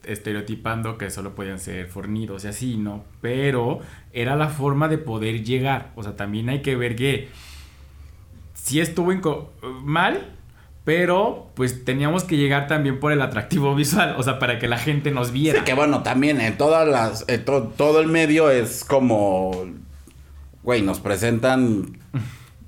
estereotipando que solo podían ser fornidos y así, ¿no? Pero era la forma de poder llegar. O sea, también hay que ver que sí estuvo mal, pero pues teníamos que llegar también por el atractivo visual, o sea, para que la gente nos viera. Sí, que bueno, también en todas las, en to todo el medio es como, güey, nos presentan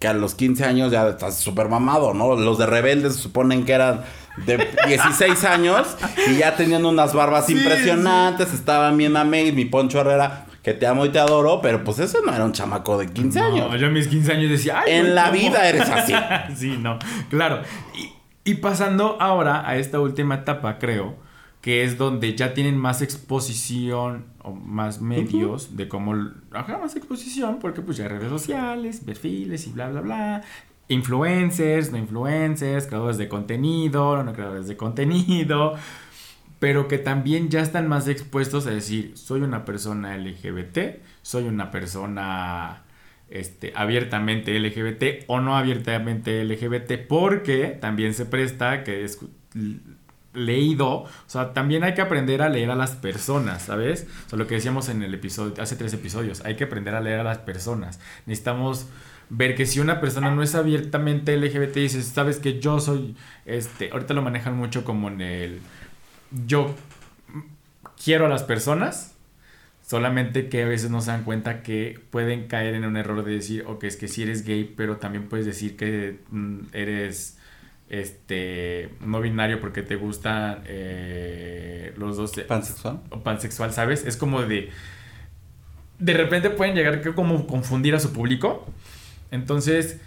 que a los 15 años ya estás súper mamado, ¿no? Los de rebeldes suponen que eran de 16 años y ya tenían unas barbas sí, impresionantes, sí. estaban bien amazed, mi Poncho Herrera, que te amo y te adoro, pero pues ese no era un chamaco de 15 no, años. Yo a mis 15 años decía, Ay, en la vida eres así. sí, no, claro. Y, y pasando ahora a esta última etapa, creo, que es donde ya tienen más exposición o más medios uh -huh. de cómo ajá, más exposición porque pues ya hay redes sociales, perfiles y bla bla bla, influencers, no influencers, creadores de contenido, no creadores de contenido, pero que también ya están más expuestos a decir, soy una persona LGBT, soy una persona este, abiertamente LGBT o no abiertamente LGBT, porque también se presta que es leído, o sea, también hay que aprender a leer a las personas, ¿sabes? O sea, lo que decíamos en el episodio, hace tres episodios, hay que aprender a leer a las personas. Necesitamos ver que si una persona no es abiertamente LGBT y dices, sabes que yo soy, este, ahorita lo manejan mucho como en el, yo quiero a las personas, solamente que a veces no se dan cuenta que pueden caer en un error de decir, ok, es que si eres gay, pero también puedes decir que mm, eres este no binario porque te gustan eh, los dos pansexual o pansexual sabes es como de de repente pueden llegar que como confundir a su público. Entonces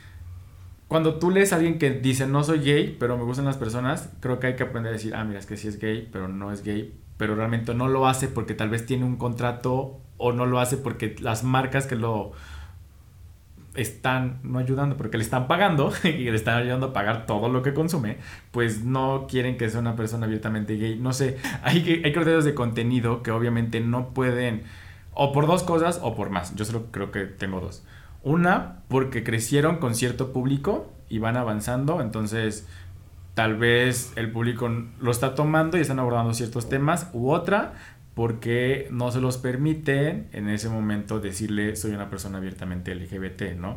cuando tú lees a alguien que dice no soy gay pero me gustan las personas creo que hay que aprender a decir ah mira es que sí es gay pero no es gay pero realmente no lo hace porque tal vez tiene un contrato o no lo hace porque las marcas que lo están no ayudando porque le están pagando y le están ayudando a pagar todo lo que consume, pues no quieren que sea una persona abiertamente gay. No sé, hay, hay criterios de contenido que obviamente no pueden, o por dos cosas o por más. Yo solo creo que tengo dos. Una, porque crecieron con cierto público y van avanzando, entonces tal vez el público lo está tomando y están abordando ciertos temas. U otra, porque no se los permiten en ese momento decirle soy una persona abiertamente LGBT, ¿no?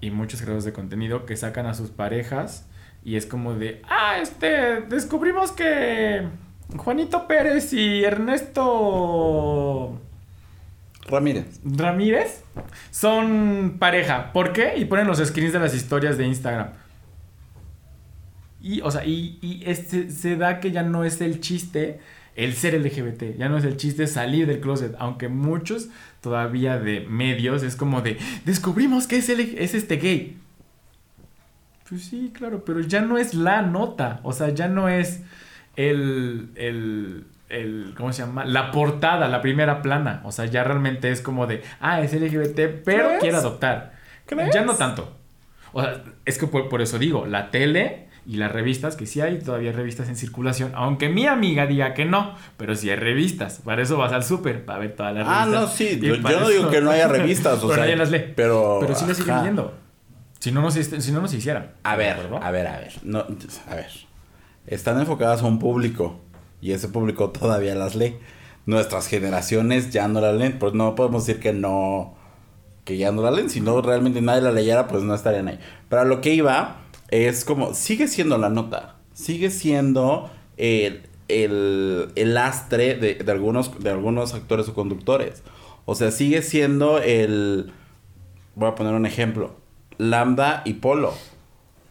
Y muchos creadores de contenido que sacan a sus parejas y es como de, ah, este, descubrimos que Juanito Pérez y Ernesto Ramírez. Ramírez son pareja. ¿Por qué? Y ponen los screens de las historias de Instagram. Y, o sea, y, y este, se da que ya no es el chiste el ser LGBT. Ya no es el chiste salir del closet, aunque muchos todavía de medios es como de, descubrimos que es, el, es este gay. Pues sí, claro, pero ya no es la nota, o sea, ya no es el, el, el, ¿cómo se llama? La portada, la primera plana, o sea, ya realmente es como de, ah, es LGBT, pero quiere adoptar. Ya no tanto. O sea, es que por eso digo, la tele y las revistas, que sí hay todavía revistas en circulación, aunque mi amiga diga que no, pero sí hay revistas. Para eso vas al súper, para ver todas las revistas. Ah, no, sí, yo, no digo que no haya revistas, o pero sea, las lee. Pero, pero sí las siguen leyendo. Si no, no se, si no, no se hicieran. A ver, a ver, a ver. No, a ver. Están enfocadas a un público y ese público todavía las lee. Nuestras generaciones ya no las leen, pues no podemos decir que no, que ya no la leen. Si no realmente nadie la leyera, pues no estarían ahí. Pero a lo que iba es como, sigue siendo la nota, sigue siendo el, el, el lastre de, de, algunos, de algunos actores o conductores. O sea, sigue siendo el, voy a poner un ejemplo, Lambda y Polo.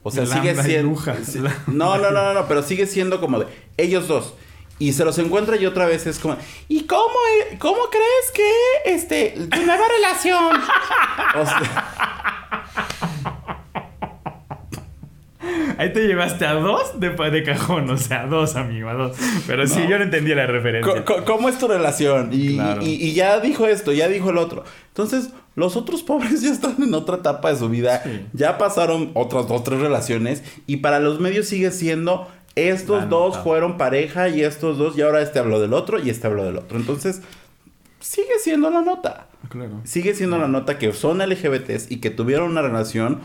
O sea, sigue siendo... no, no, no, no, pero sigue siendo como de ellos dos. Y se los encuentra y otra vez es como, ¿y cómo, cómo crees que este tu nueva relación? o sea, Ahí te llevaste a dos de, de cajón, o sea, a dos, amigo, a dos. Pero sí, yo no entendía la referencia. ¿Cómo, es tu relación? Y, y, ya dijo esto, ya dijo el otro. Entonces, los otros pobres ya están en otra etapa de su vida. Ya pasaron otras dos, tres relaciones. Y para los medios sigue siendo, estos dos fueron pareja y estos dos, y ahora este habló del otro y este habló del otro. Entonces, sigue siendo la nota. Claro. Sigue siendo la nota que son LGBTs y que tuvieron una relación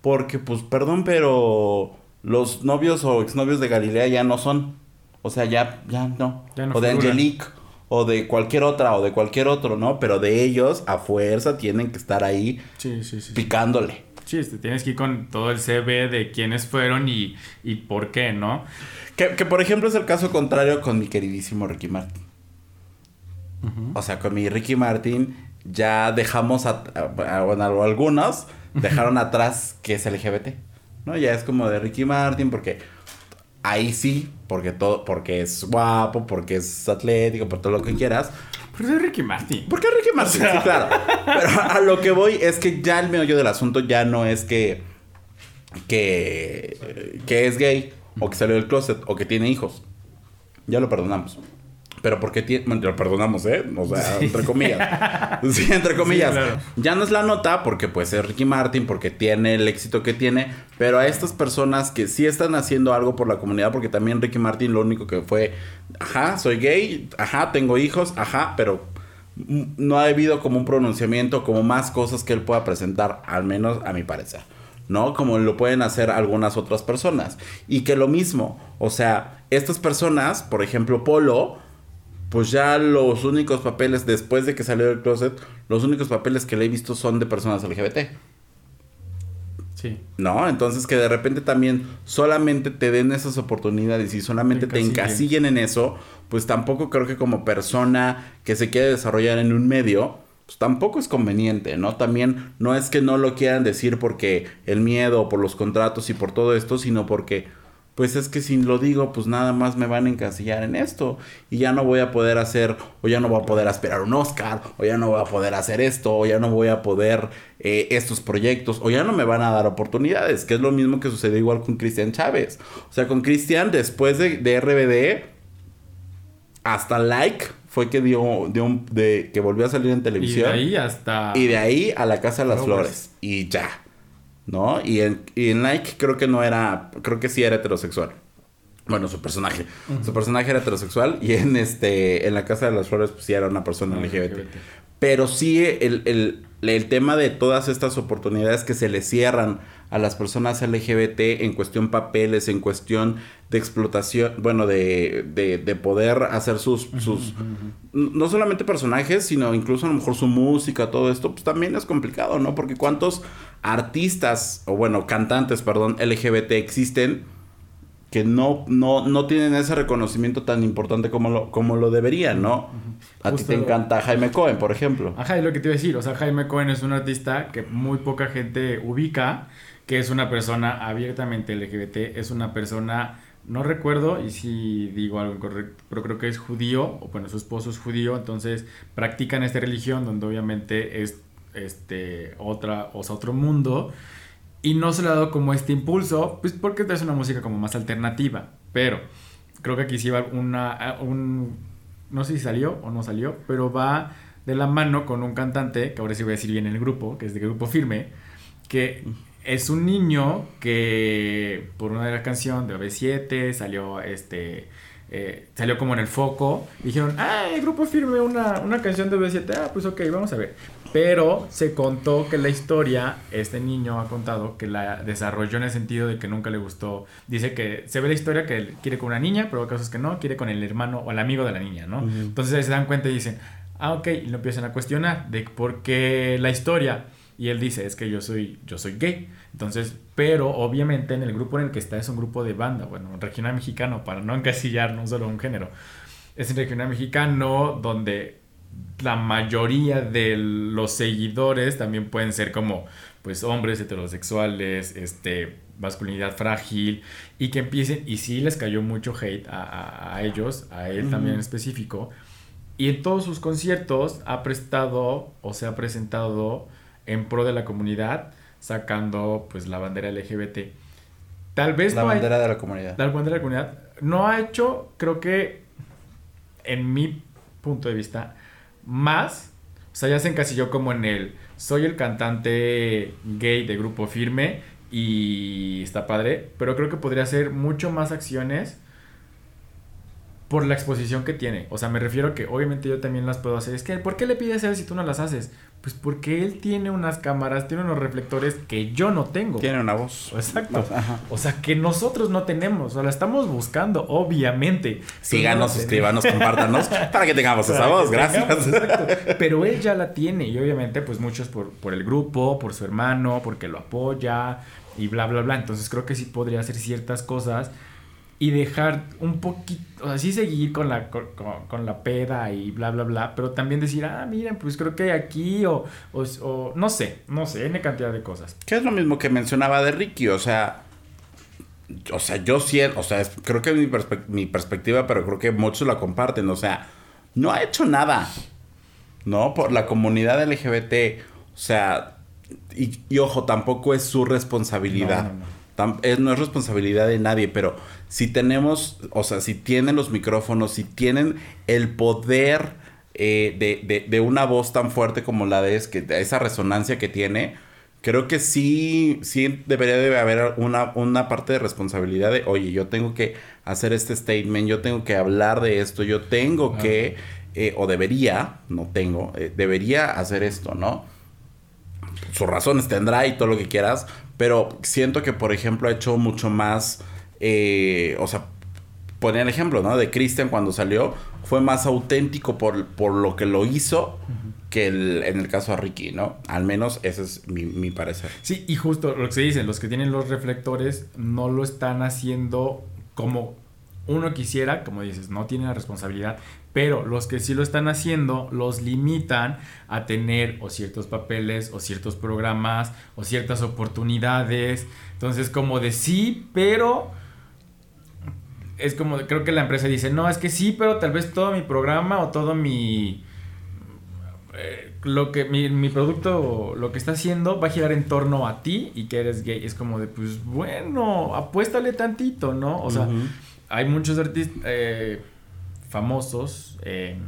porque, pues, perdón, pero los novios o exnovios de Galilea ya no son. O sea, ya, ya no. o de Angelique, o de cualquier otra, o de cualquier otro, ¿no? Pero de ellos, a fuerza, tienen que estar ahí sí, sí, sí. picándole. Sí, este, tienes que ir con todo el CV de quiénes fueron y, y por qué, ¿no? Que, que, por ejemplo, es el caso contrario con mi queridísimo Ricky Martin. O sea, con mi Ricky Martin ya dejamos a, a, bueno, algunos dejaron atrás que es LGBT. ¿No? Ya es como de Ricky Martin porque ahí sí, porque todo porque es guapo, porque es atlético, por todo lo que quieras. Porque es Ricky Martin. Porque es Ricky Martin, sí, claro. Pero a lo que voy es que ya el meollo del asunto ya no es que que que es gay o que salió del closet o que tiene hijos. Ya lo perdonamos. Pero porque tiene, bueno, lo perdonamos, ¿eh? O sea, entre comillas. sí, entre comillas. Ya no es la nota porque pues es Ricky Martin, porque tiene el éxito que tiene, pero a estas personas que sí están haciendo algo por la comunidad, porque también Ricky Martin lo único que fue, ajá, soy gay, ajá, tengo hijos, ajá, pero no ha habido como un pronunciamiento, como más cosas que él pueda presentar, al menos a mi parecer. ¿no? Como lo pueden hacer algunas otras personas. Y que lo mismo, o sea, estas personas, por ejemplo, Polo, pues ya los únicos papeles después de que salió del closet, los únicos papeles que le he visto son de personas LGBT. Sí. ¿No? Entonces que de repente también solamente te den esas oportunidades y solamente te encasillen en eso, pues tampoco creo que como persona que se quiere desarrollar en un medio, pues tampoco es conveniente, ¿no? También no es que no lo quieran decir porque el miedo, por los contratos y por todo esto, sino porque pues es que si lo digo, pues nada más me van a encasillar en esto y ya no voy a poder hacer, o ya no voy a poder esperar un Oscar, o ya no voy a poder hacer esto, o ya no voy a poder eh, estos proyectos, o ya no me van a dar oportunidades, que es lo mismo que sucedió igual con Cristian Chávez. O sea, con Cristian, después de, de, RBD, hasta Like fue que dio, dio de, que volvió a salir en televisión. Y de ahí hasta... Y de ahí a la Casa de las Flores. Y ya. ¿No? Y en, y en Nike creo que no era, creo que sí era heterosexual. Bueno, su personaje. Su personaje era heterosexual y en este, en la Casa de las Flores pues sí era una persona LGBT. Pero sí el, el, el tema de todas estas oportunidades que se le cierran a las personas LGBT en cuestión papeles, en cuestión de explotación, bueno, de, de, de poder hacer sus, sus no solamente personajes, sino incluso a lo mejor su música, todo esto, pues también es complicado, ¿no? Porque cuántos artistas, o bueno, cantantes, perdón, LGBT existen que no, no, no tienen ese reconocimiento tan importante como lo, como lo deberían, ¿no? A ti te encanta Jaime Cohen, por ejemplo. Ajá, y lo que te iba a decir, o sea, Jaime Cohen es un artista que muy poca gente ubica, que es una persona abiertamente LGBT, es una persona, no recuerdo, y si digo algo incorrecto, pero creo que es judío, o bueno, su esposo es judío, entonces practican esta religión donde obviamente es este, otra, o sea, otro mundo, y no se le ha dado como este impulso, pues porque es una música como más alternativa, pero creo que aquí sí va una, un, no sé si salió o no salió, pero va de la mano con un cantante, que ahora sí voy a decir bien el grupo, que es de grupo firme, que es un niño que por una de las canciones de OV7 salió este eh, salió como en el foco. Dijeron, ah, el grupo firme una, una canción de OV7. Ah, pues ok, vamos a ver. Pero se contó que la historia, este niño ha contado que la desarrolló en el sentido de que nunca le gustó. Dice que se ve la historia que él quiere con una niña, pero casos que no, quiere con el hermano o el amigo de la niña, ¿no? Entonces se dan cuenta y dicen, ah, ok, y lo empiezan a cuestionar de por qué la historia y él dice, es que yo soy, yo soy gay. Entonces, pero obviamente en el grupo en el que está es un grupo de banda, bueno, regional mexicano, para no encasillar no solo un género. Es un regional mexicano donde la mayoría de los seguidores también pueden ser como, pues, hombres heterosexuales, este, masculinidad frágil, y que empiecen, y sí les cayó mucho hate a, a, ellos, a él también en específico, y en todos sus conciertos ha prestado o se ha presentado en pro de la comunidad, sacando pues la bandera LGBT. Tal vez la bandera de la comunidad. La bandera de la comunidad. No ha hecho, creo que, en mi punto de vista, más. O sea, ya se encasilló como en el. Soy el cantante gay de grupo firme y está padre. Pero creo que podría hacer mucho más acciones por la exposición que tiene. O sea, me refiero a que obviamente yo también las puedo hacer. Es que, ¿por qué le pides a él si tú no las haces? Pues porque él tiene unas cámaras, tiene unos reflectores que yo no tengo. Tiene una voz. Exacto. O sea, que nosotros no tenemos. O sea, la estamos buscando, obviamente. Síganos, suscríbanos, compártanos para que tengamos esa voz. Gracias. exacto. Pero él ya la tiene. Y obviamente, pues muchos por, por el grupo, por su hermano, porque lo apoya y bla, bla, bla. Entonces creo que sí podría hacer ciertas cosas y dejar un poquito, o sea, sí seguir con la, con, la peda y bla, bla, bla, pero también decir, ah, miren, pues creo que aquí, o, o, no sé, no sé, hay una cantidad de cosas. Que es lo mismo que mencionaba de Ricky, o sea, o sea, yo siento, o sea, creo que es mi, mi perspectiva, pero creo que muchos la comparten, o sea, no ha hecho nada, ¿no? Por la comunidad LGBT, o sea, y, y ojo, tampoco es su responsabilidad. Es, no es responsabilidad de nadie, pero si tenemos, o sea, si tienen los micrófonos, si tienen el poder eh, de, de, una voz tan fuerte como la de, es, que, esa resonancia que tiene, creo que sí, sí debería de haber una, una parte de responsabilidad de, oye, yo tengo que hacer este statement, yo tengo que hablar de esto, yo tengo que, eh, o debería, no tengo, eh, debería hacer esto, ¿no? sus razones tendrá y todo lo que quieras, pero siento que, por ejemplo, ha hecho mucho más, eh, o sea, poner el ejemplo, ¿no? De Christian cuando salió, fue más auténtico por, por lo que lo hizo que el, en el caso de Ricky, ¿no? Al menos ese es mi, mi, parecer. Sí, y justo lo que se dice, los que tienen los reflectores no lo están haciendo como uno quisiera, como dices, no tienen la responsabilidad, pero los que sí lo están haciendo los limitan a tener o ciertos papeles o ciertos programas o ciertas oportunidades. Entonces, como de sí, pero es como, creo que la empresa dice, no, es que sí, pero tal vez todo mi programa o todo mi... Eh, lo que mi, mi, producto, lo que está haciendo, va a girar en torno a ti y que eres gay. Es como de, pues bueno, apuéstale tantito, ¿no? O sea, hay muchos artistas eh, famosos, eh,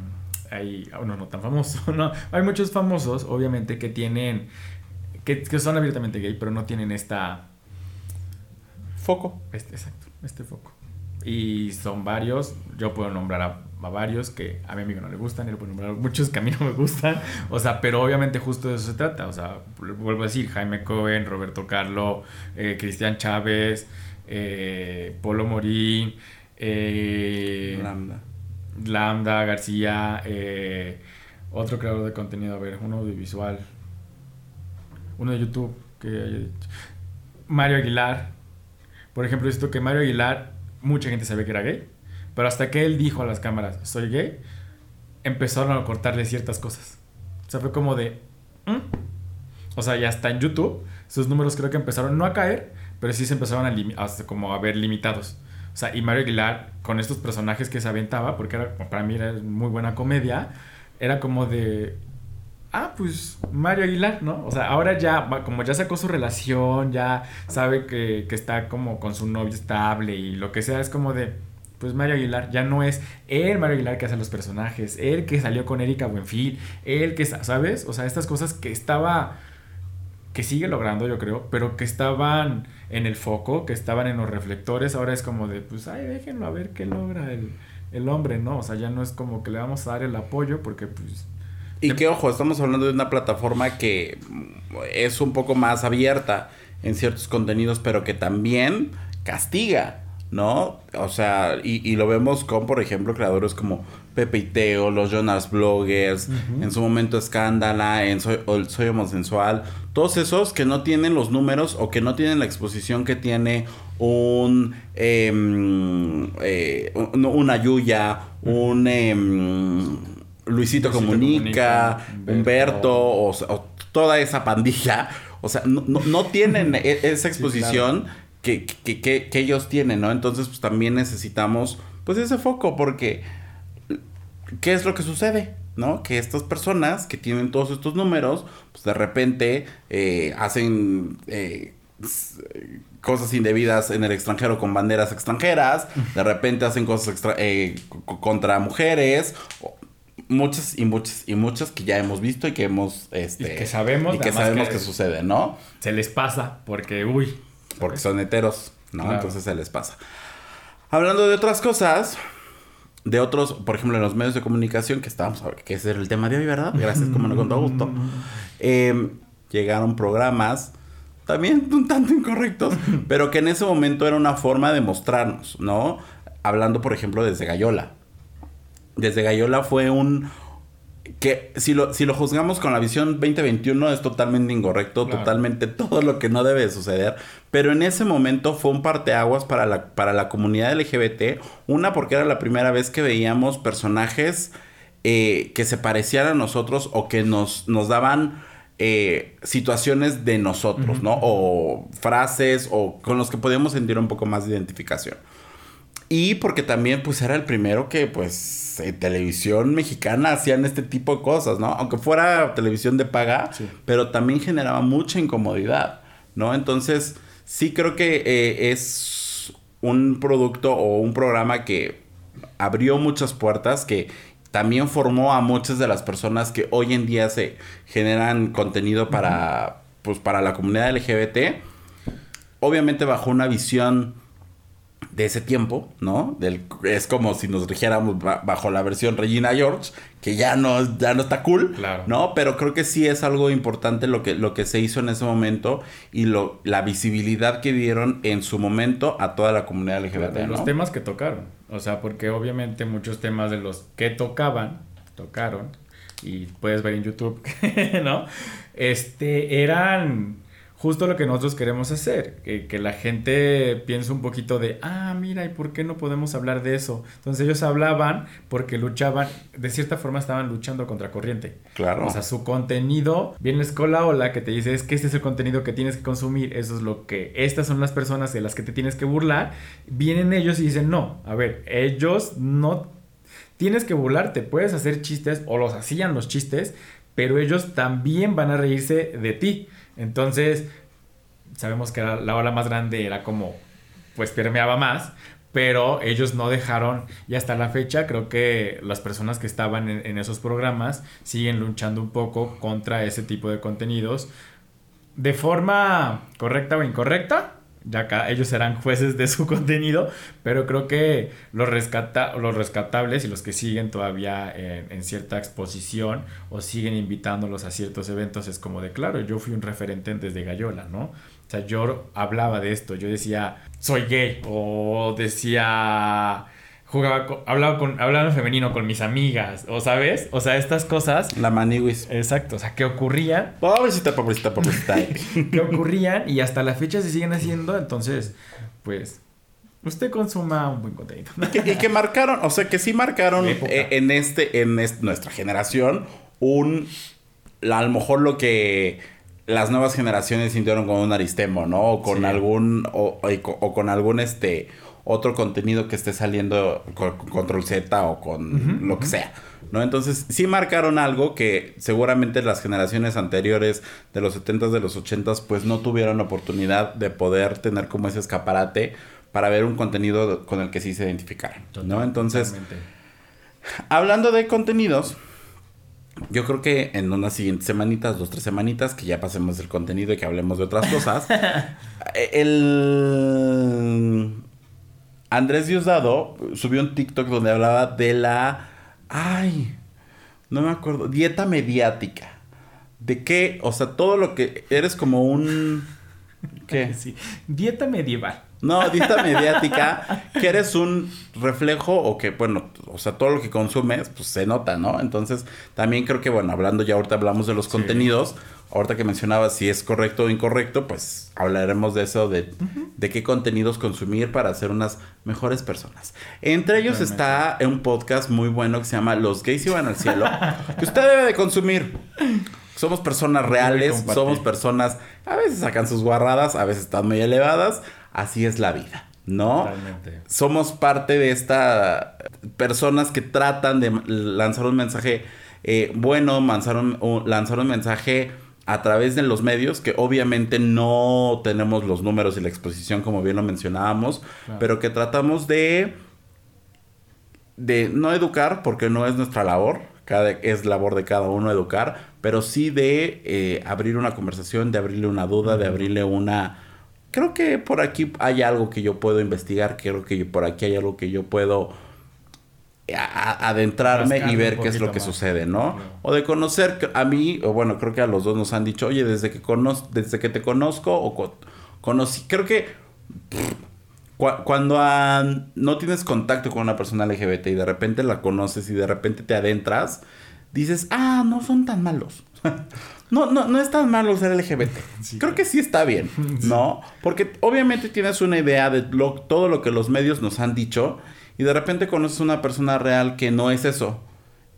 hay, uno no tan famoso, no, hay muchos famosos, obviamente, que tienen, que, que son abiertamente gay, pero no tienen esta... Foco. Este, exacto, este foco. Y son varios, yo puedo nombrar a, varios que a mi amigo no le gustan, y le puedo nombrar a muchos que a mí no me gustan, o sea, pero obviamente justo de eso se trata, o sea, vuelvo a decir, Jaime Cohen, Roberto Carlo, eh, Cristian Chávez, eh, Polo Morín, eh, Lambda. Lambda, García, eh, otro creador de contenido, a ver, uno audiovisual, uno de YouTube, que Mario Aguilar, por ejemplo, esto que Mario Aguilar mucha gente sabía que era gay, pero hasta que él dijo a las cámaras, soy gay, empezaron a cortarle ciertas cosas. O sea, fue como de... ¿Mm? O sea, ya está en YouTube, sus números creo que empezaron no a caer, pero sí se empezaron a, como a ver limitados. O sea, y Mario Aguilar, con estos personajes que se aventaba, porque era, para mí era muy buena comedia, era como de, ah, pues Mario Aguilar, ¿no? O sea, ahora ya, como ya sacó su relación, ya sabe que, que, está como con su novio estable y lo que sea, es como de, pues Mario Aguilar, ya no es él Mario Aguilar que hace los personajes, él que salió con Erika Buenfil, él que, ¿sabes? O sea, estas cosas que estaba, que sigue logrando, yo creo, pero que estaban en el foco, que estaban en los reflectores, ahora es como de, pues, ay, déjenlo a ver qué logra el, el hombre, ¿no? O sea, ya no es como que le vamos a dar el apoyo porque, pues, y que ojo, estamos hablando de una plataforma que es un poco más abierta en ciertos contenidos, pero que también castiga, ¿no? O sea, y, y lo vemos con, por ejemplo, creadores como Pepe y Teo, los Jonas Bloggers, uh -huh. en su momento Escándala, en Soy, Soy Homosensual, todos esos que no tienen los números o que no tienen la exposición que tiene un, eh, eh, una Yuya, un... Eh, Luisito, Luisito Comunica, Comunica, Humberto, o, o, toda esa pandilla, o sea, no, no, no tienen esa exposición sí, claro. Que, que, que, que, ellos tienen, ¿no? Entonces, pues también necesitamos, pues ese foco, porque, ¿qué es lo que sucede? ¿no? Que estas personas que tienen todos estos números, pues de repente eh, hacen eh, cosas indebidas en el extranjero con banderas extranjeras, de repente hacen cosas extra eh, contra mujeres, muchas y muchas y muchas que ya hemos visto y que hemos este y que sabemos y que sabemos que, que, sucede, ¿no? Se les pasa porque uy, porque son heteros, ¿no? Claro. Entonces se les pasa. Hablando de otras cosas, de otros, por ejemplo, en los medios de comunicación que estábamos, que ese era el tema de hoy, ¿verdad? Gracias, como no con todo gusto. Eh, llegaron programas también un tanto incorrectos, pero que en ese momento era una forma de mostrarnos, ¿no? Hablando, por ejemplo, desde Gallola desde Gallola fue un que si lo, si lo juzgamos con la visión 2021 es totalmente incorrecto, claro. totalmente todo lo que no debe suceder, pero en ese momento fue un parteaguas para la, para la comunidad LGBT, una porque era la primera vez que veíamos personajes eh, que se parecían a nosotros o que nos, nos daban eh, situaciones de nosotros, uh -huh. ¿no? O frases o con los que podíamos sentir un poco más de identificación. Y porque también pues era el primero que pues en televisión mexicana hacían este tipo de cosas, ¿no? Aunque fuera televisión de paga, sí. pero también generaba mucha incomodidad, ¿no? Entonces sí creo que eh, es un producto o un programa que abrió muchas puertas, que también formó a muchas de las personas que hoy en día se generan contenido para, uh -huh. pues, para la comunidad LGBT. Obviamente bajo una visión de ese tiempo, ¿no? Del, es como si nos rigiéramos bajo la versión Regina George, que ya no, ya no está cool, Claro. ¿no? Pero creo que sí es algo importante lo que, lo que se hizo en ese momento y lo, la visibilidad que dieron en su momento a toda la comunidad LGBT, de los ¿no? temas que tocaron. O sea, porque obviamente muchos temas de los que tocaban, tocaron, y puedes ver en YouTube, ¿no? Este, eran justo lo que nosotros queremos hacer, que, que la gente piense un poquito de, ah, mira, ¿y por qué no podemos hablar de eso? Entonces ellos hablaban porque luchaban, de cierta forma estaban luchando contra corriente. Claro. O sea, su contenido, viene la escuela ola que te dice es que este es el contenido que tienes que consumir, eso es lo que, estas son las personas de las que te tienes que burlar, vienen ellos y dicen, no, a ver, ellos no tienes que burlarte, puedes hacer chistes o los hacían los chistes, pero ellos también van a reírse de ti. Entonces, sabemos que la, la ola más grande era como, pues permeaba más, pero ellos no dejaron, y hasta la fecha creo que las personas que estaban en esos programas siguen luchando un poco contra ese tipo de contenidos de forma correcta o incorrecta. Ya acá ellos serán jueces de su contenido, pero creo que los, rescata los rescatables y los que siguen todavía en, en cierta exposición o siguen invitándolos a ciertos eventos es como de, claro, yo fui un referente desde Gallola, ¿no? O sea, yo hablaba de esto, yo decía, soy gay, o decía, jugaba, con- hablaba, con, hablaba en femenino con mis amigas, o sabes, o sea, estas cosas, La maniwis. exacto, o sea, que ocurrían Pobrecita, pobrecita, pobrecita. que ocurrían y hasta la fecha se siguen haciendo, entonces, pues, usted consuma un buen contenido. y, que, y que marcaron, o sea, que sí marcaron eh, en este, en es- nuestra generación, un, la- a lo mejor lo que las nuevas generaciones sintieron con un aristemo, ¿no? O con Sí. algún, o con algún, este, otro contenido que esté saliendo con, con Control Z o con lo que sea. ¿No? Entonces, sí marcaron algo que seguramente las generaciones anteriores de los 70s, de los 80s, pues no tuvieron oportunidad de poder tener como ese escaparate para ver un contenido con el que sí se identificaran, ¿no? Entonces, Totalmente. hablando de contenidos, yo creo que en unas siguientes semanitas, dos, tres semanitas, que ya pasemos del contenido y que hablemos de otras cosas, el Andrés Diosdado subió un TikTok donde hablaba de la, ay, no me acuerdo, dieta mediática. ¿De qué? O sea, todo lo que eres como un... ¿Qué? Sí. Dieta medieval. No, dieta mediática, que eres un reflejo o que, bueno, o sea, todo lo que consumes, pues se nota, ¿no? Entonces, también creo que, bueno, hablando ya ahorita hablamos de los contenidos, ahorita que mencionabas si es correcto o incorrecto, pues hablaremos de eso, de, de qué contenidos consumir para ser unas mejores personas. Entre ellos está un podcast muy bueno que se llama Los gays iban al cielo, que usted debe de consumir. Somos personas reales, somos personas, a veces sacan sus guarradas, a veces están muy elevadas, así es la vida, ¿no? Totalmente. Somos parte de esta personas que tratan de lanzar un mensaje eh, bueno, lanzar un- lanzar un mensaje a través de los medios, que obviamente no tenemos los números y la exposición como bien lo mencionábamos, Claro. pero que tratamos de de no educar, porque no es nuestra labor, cada, es labor de cada uno educar, pero sí de eh, abrir una conversación, de abrirle una duda, de abrirle una... Creo que por aquí hay algo que yo puedo investigar, creo que por aquí hay algo que yo puedo a- a- adentrarme y ver qué es lo que más. sucede, ¿no? Claro. O de conocer a mí, o bueno, creo que a los dos nos han dicho, oye, desde que conoz desde que te conozco o co- conocí, creo que Cu- Cuando no tienes contacto con una persona LGBT y de repente la conoces y de repente te adentras, dices, ah, no son tan malos. no, no, no es tan malo ser LGBT. Sí, Creo que sí está bien, ¿no? Porque obviamente tienes una idea de lo- todo lo que los medios nos han dicho y de repente conoces una persona real que no es eso.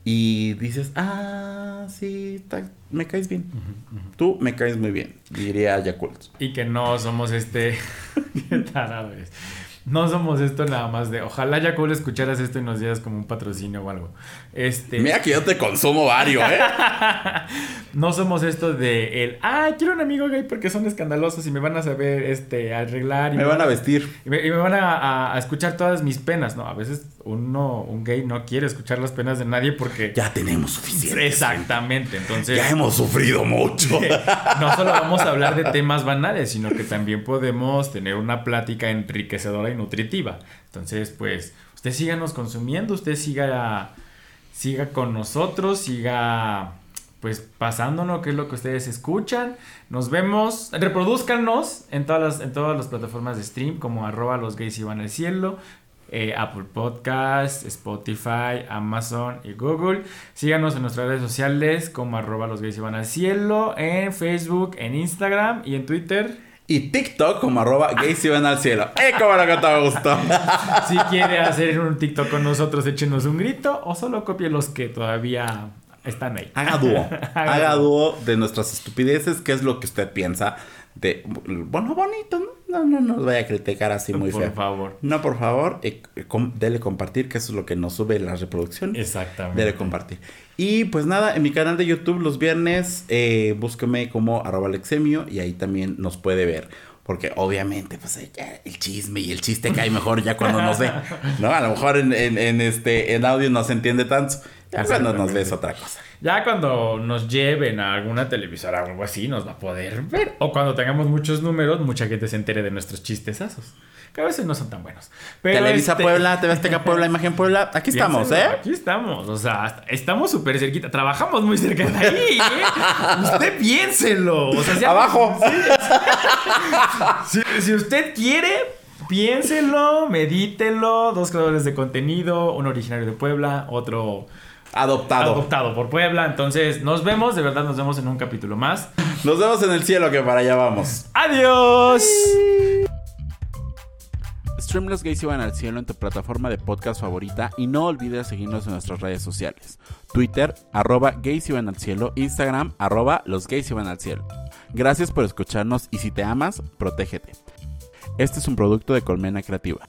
Y dices, ah, sí, me caes bien. Tú me caes muy bien, diría Yakult. Y que no somos este. Qué tarado eres. No somos esto nada más de. Ojalá ya Cole escucharas esto y nos dieras como un patrocinio o algo. Este. Mira que yo te consumo varios, ¿eh? No somos esto de el. Ah, quiero un amigo gay porque son escandalosos y me van a saber este arreglar. Y Me van a vestir. Y me, y me van a, a- a escuchar todas mis penas. No, a veces uno, un gay no quiere escuchar las penas de nadie porque. Ya tenemos suficiente. Exactamente. Entonces. Ya hemos sufrido mucho. no solo vamos a hablar de temas banales, sino que también podemos tener una plática enriquecedora nutritiva. Entonces, pues, usted síganos consumiendo, usted siga, siga con nosotros, siga pues pasándonos qué es lo que ustedes escuchan. Nos vemos, reproduzcanos en todas las, en todas las plataformas de stream como arroba los gays y van al cielo. Eh, Apple Podcast, Spotify, Amazon y Google. Síganos en nuestras redes sociales como arroba los gays y van al cielo, en Facebook, en Instagram y en Twitter. Y TikTok como arroba gays y van al cielo. ¡Eh, cómo lo que te gustó! si quiere hacer un TikTok con nosotros, échenos un grito o solo copie los que todavía están ahí. Haga dúo. Haga dúo de nuestras estupideces, qué es lo que usted piensa de, bueno, bonito, ¿no? No, no nos vaya a criticar así muy feo. Por favor. No, por favor, eh, dele compartir, que eso es lo que nos sube la reproducción. Exactamente. Dele compartir. Y pues nada, en mi canal de YouTube los viernes, eh, búsqueme como arroba alexemio y ahí también nos puede ver. Porque obviamente, pues el chisme y el chiste cae mejor ya cuando nos ve. ¿No? A lo mejor en, en, este, en audio no se entiende tanto. Ya cuando nos ves otra cosa. Ya cuando nos lleven a alguna televisora o algo así, nos va a poder ver. O cuando tengamos muchos números, mucha gente se entere de nuestros chistesazos. Que a veces no son tan buenos. Televisa este Puebla, TV Azteca Puebla, Imagen Puebla. Aquí estamos, ¿eh? Aquí estamos. O sea, estamos súper cerquita. Trabajamos muy cerca de ahí, ¿eh? usted piénselo. O sea, Abajo. si usted quiere, piénselo, medítelo. Dos creadores de contenido, un originario de Puebla, otro Adoptado. Adoptado por Puebla. Entonces, nos vemos, de verdad, nos vemos en un capítulo más. Nos vemos en el cielo, que para allá vamos. ¡Adiós! Stream Los Gays iban al cielo en tu plataforma de podcast favorita y no olvides seguirnos en nuestras redes sociales. Twitter, arroba gays iban al cielo, Instagram, arroba los gays iban al cielo. Gracias por escucharnos y si te amas, protégete. Este es un producto de Colmena Creativa.